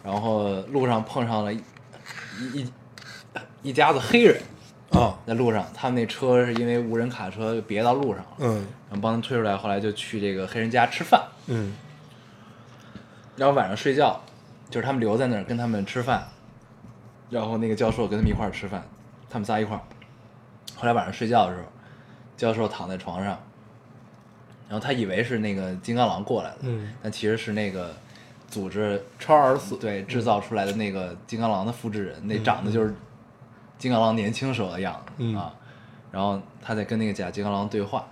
然后路上碰上了一一一一家子黑人啊，在路上，他们那车是因为无人卡车别到路上了，嗯。然后帮他们推出来，后来就去这个黑人家吃饭。嗯。然后晚上睡觉，就是他们留在那儿跟他们吃饭，然后那个教授跟他们一块儿吃饭，他们仨一块儿。后来晚上睡觉的时候，教授躺在床上，然后他以为是那个金刚狼过来了，嗯。但其实是那个组织超二十四对制造出来的那个金刚狼的复制人，那长得就是金刚狼年轻时候的样子、嗯啊。然后他在跟那个假金刚狼对话，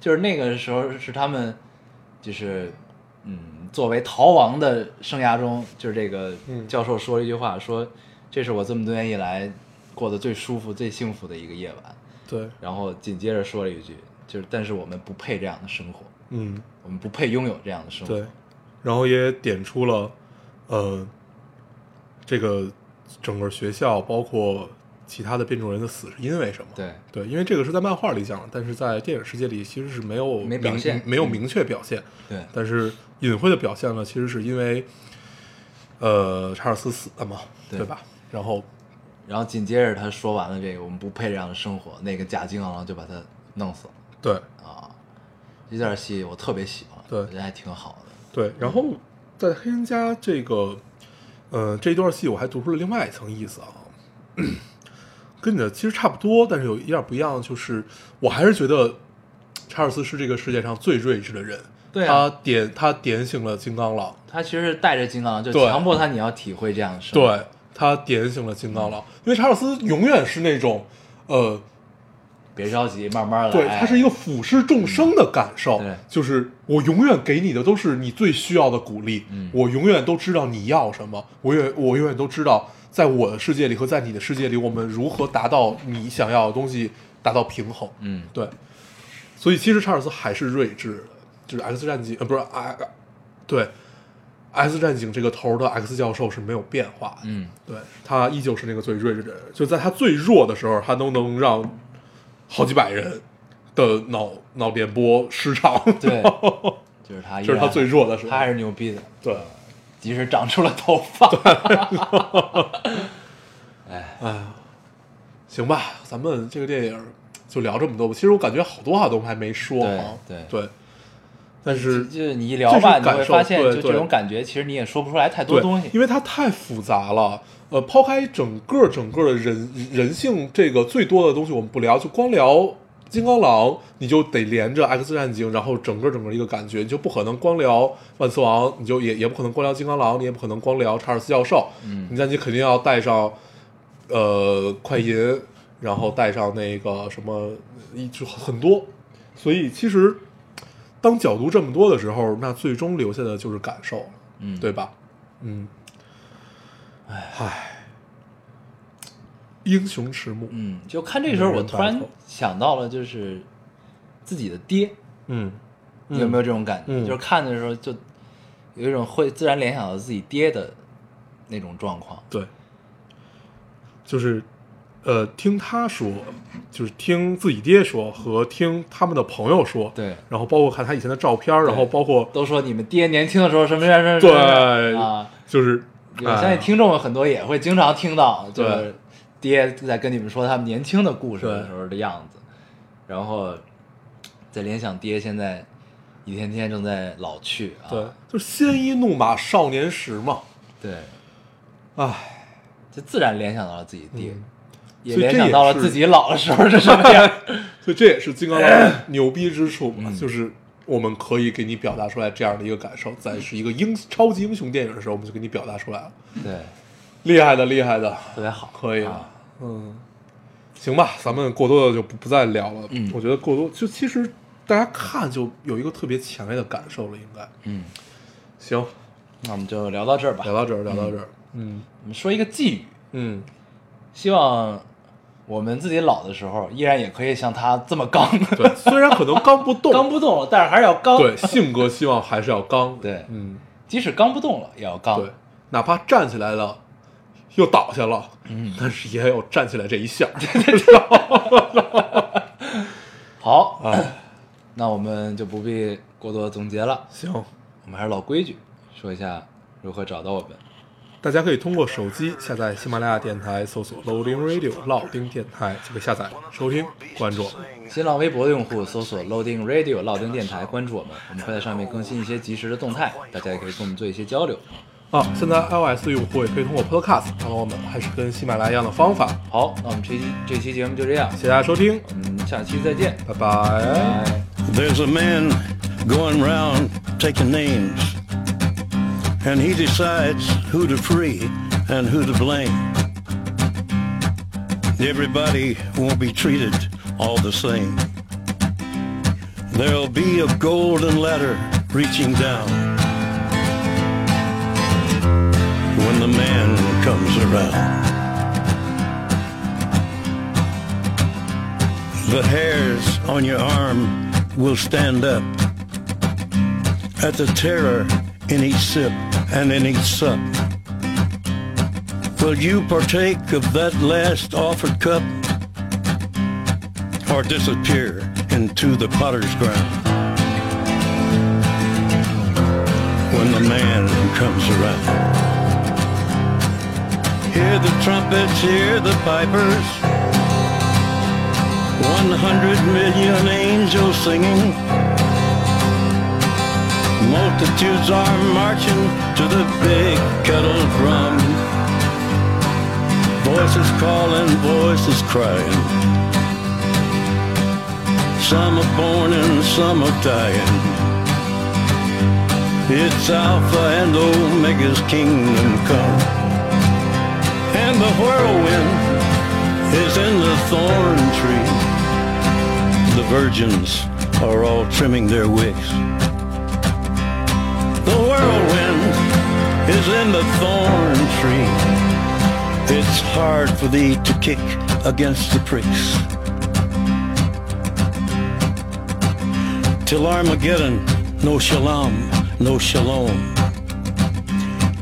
就是那个时候是他们就是嗯，作为逃亡的生涯中，就是这个嗯教授说了一句话，说这是我这么多年以来过得最舒服、最幸福的一个夜晚。对，然后紧接着说了一句，就是但是我们不配这样的生活，嗯我们不配拥有这样的生活。对，然后也点出了呃这个整个学校包括其他的变种人的死是因为什么？对。对，因为这个是在漫画里讲的，但是在电影世界里其实是没有没表现。嗯没有明确表现，对。但是隐晦的表现呢，其实是因为呃查尔斯死了嘛，对。对吧？然后然后紧接着他说完了这个我们不配这样的生活，那个假金刚狼就把他弄死了。对。啊！这段戏我特别喜欢，对。我觉得还挺好的。对，然后在黑人家这个呃，这段戏我还读出了另外一层意思啊，跟你的其实差不多，但是有一点不一样，就是我还是觉得查尔斯是这个世界上最睿智的人。对啊他点他点醒了金刚狼，他其实是带着金刚狼，就强迫他你要体会这样的生活。对他点醒了金刚狼，因为查尔斯永远是那种，呃，别着急，慢慢来。对，他是一个俯视众生的感受，对就是我永远给你的都是你最需要的鼓励，嗯我永远都知道你要什么，我永我永远都知道，在我的世界里和在你的世界里，我们如何达到你想要的东西，达到平衡，嗯，对，所以其实查尔斯还是睿智的，就是 X 战警，呃，不是 X，对，X 战警这个头的 X 教授是没有变化的，嗯，对他依旧是那个最睿智的人，就在他最弱的时候，他都能让好几百人的脑脑电波失常。对，就是他依然，这是他最弱的时候。他还是牛逼的，对，即使长出了头发。哎，哎呀，行吧，咱们这个电影就聊这么多吧。其实我感觉好多话都还没说啊。对对，但是就是你一聊吧，你会发现，就这种感觉，其实你也说不出来太多东西。因为它太复杂了。呃，抛开整个整个的人人性这个最多的东西，我们不聊，就光聊金刚狼，你就得连着 X 战警，然后整个整个一个感觉，你就不可能光聊万磁王，你就也也不可能光聊金刚狼，你也不可能光聊查尔斯教授，嗯你在你肯定要带上呃快银，然后带上那个什么，一就很多，所以其实当角度这么多的时候，那最终留下的就是感受。嗯，对吧？嗯，唉，英雄迟暮，嗯，就看这时候，我突然想到了，就是自己的爹，嗯，你有没有这种感觉？嗯。就是看的时候，就有一种会自然联想到自己爹的那种状况。对，就是呃，听他说，就是听自己爹说和听他们的朋友说，对。然后包括看他以前的照片，然后包括都说你们爹年轻的时候什么什么什么对。啊，就是我相信听众们很多也会经常听到，就对。是爹在跟你们说他们年轻的故事的时候的样子，然后再联想爹现在一天天正在老去啊，对，就是鲜衣怒马少年时嘛，对，唉，就自然联想到了自己爹，嗯也联想到了自己老的时候是什么样。所以这也是金刚狼 牛逼之处嘛，嗯就是我们可以给你表达出来这样的一个感受，在是一个英超级英雄电影的时候，我们就给你表达出来了，对，厉害的，厉害的，特别好，可以啊，嗯，行吧，咱们过多的就不不再聊了。嗯。我觉得过多就其实大家看就有一个特别强烈的感受了，应该。嗯，行，那我们就聊到这儿吧。聊到这儿，聊到这儿，嗯。我们说一个寄语，嗯，希望我们自己老的时候，依然也可以像他这么刚，对，虽然可能刚不动，刚不动了，但是还是要刚。对，性格希望还是要刚，对。嗯，即使刚不动了，也要刚。对，哪怕站起来了又倒下了，嗯，但是也有站起来这一下，好，哎，那我们就不必过多总结了，行。我们还是老规矩，说一下如何找到我们。大家可以通过手机下载喜马拉雅电台，搜索 Loading Radio 老丁电台就可以下载收听关注。新浪微博的用户搜索 Loading Radio 老丁电台，关注我们，我们会在上面更新一些及时的动态，大家也可以跟我们做一些交流。啊，现在 iOS 用户也可以通过 Podcast 找到我们，还是跟喜马拉雅一样的方法。好，那我们这期这期节目就这样，谢谢大家收听，我们下期再见，拜拜。拜。 There's a man going round taking names, and he decides who to free and who to blame. Everybody won't be treated all the same. There'll be a golden ladder reaching down When the man comes around. The hairs on your arm will stand up at the terror in each sip and in each sup. Will you partake of that last offered cup or disappear into the potter's ground when the man comes around? Hear the trumpets, hear the pipers. One hundred million angels singing. Multitudes are marching to the big kettle drum. Voices calling, voices crying. Some are born and some are dying. It's Alpha and Omega's kingdom come. And the whirlwind is in the thorn tree. The virgins are all trimming their wicks. The whirlwind is in the thorn tree. It's hard for thee to kick against the pricks. Till Armageddon, no shalom, no shalom.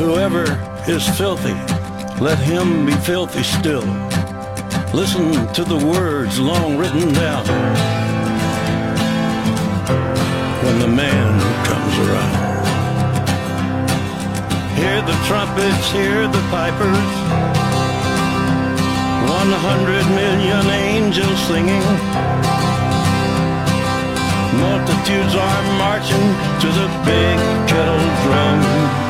Whoever is filthy, let him be filthy still. Listen to the words long written down when the man comes around. Hear the trumpets, hear the pipers. One hundred million angels singing. Multitudes are marching to the big kettle drum.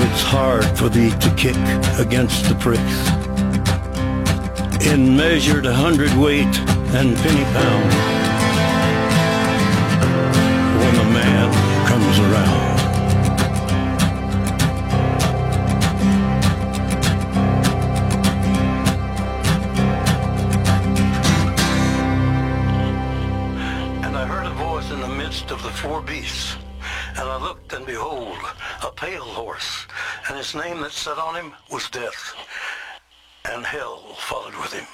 It's hard for thee to kick against the pricks. In measured hundredweight and penny pound. That sat on him was Death, and hell followed with him.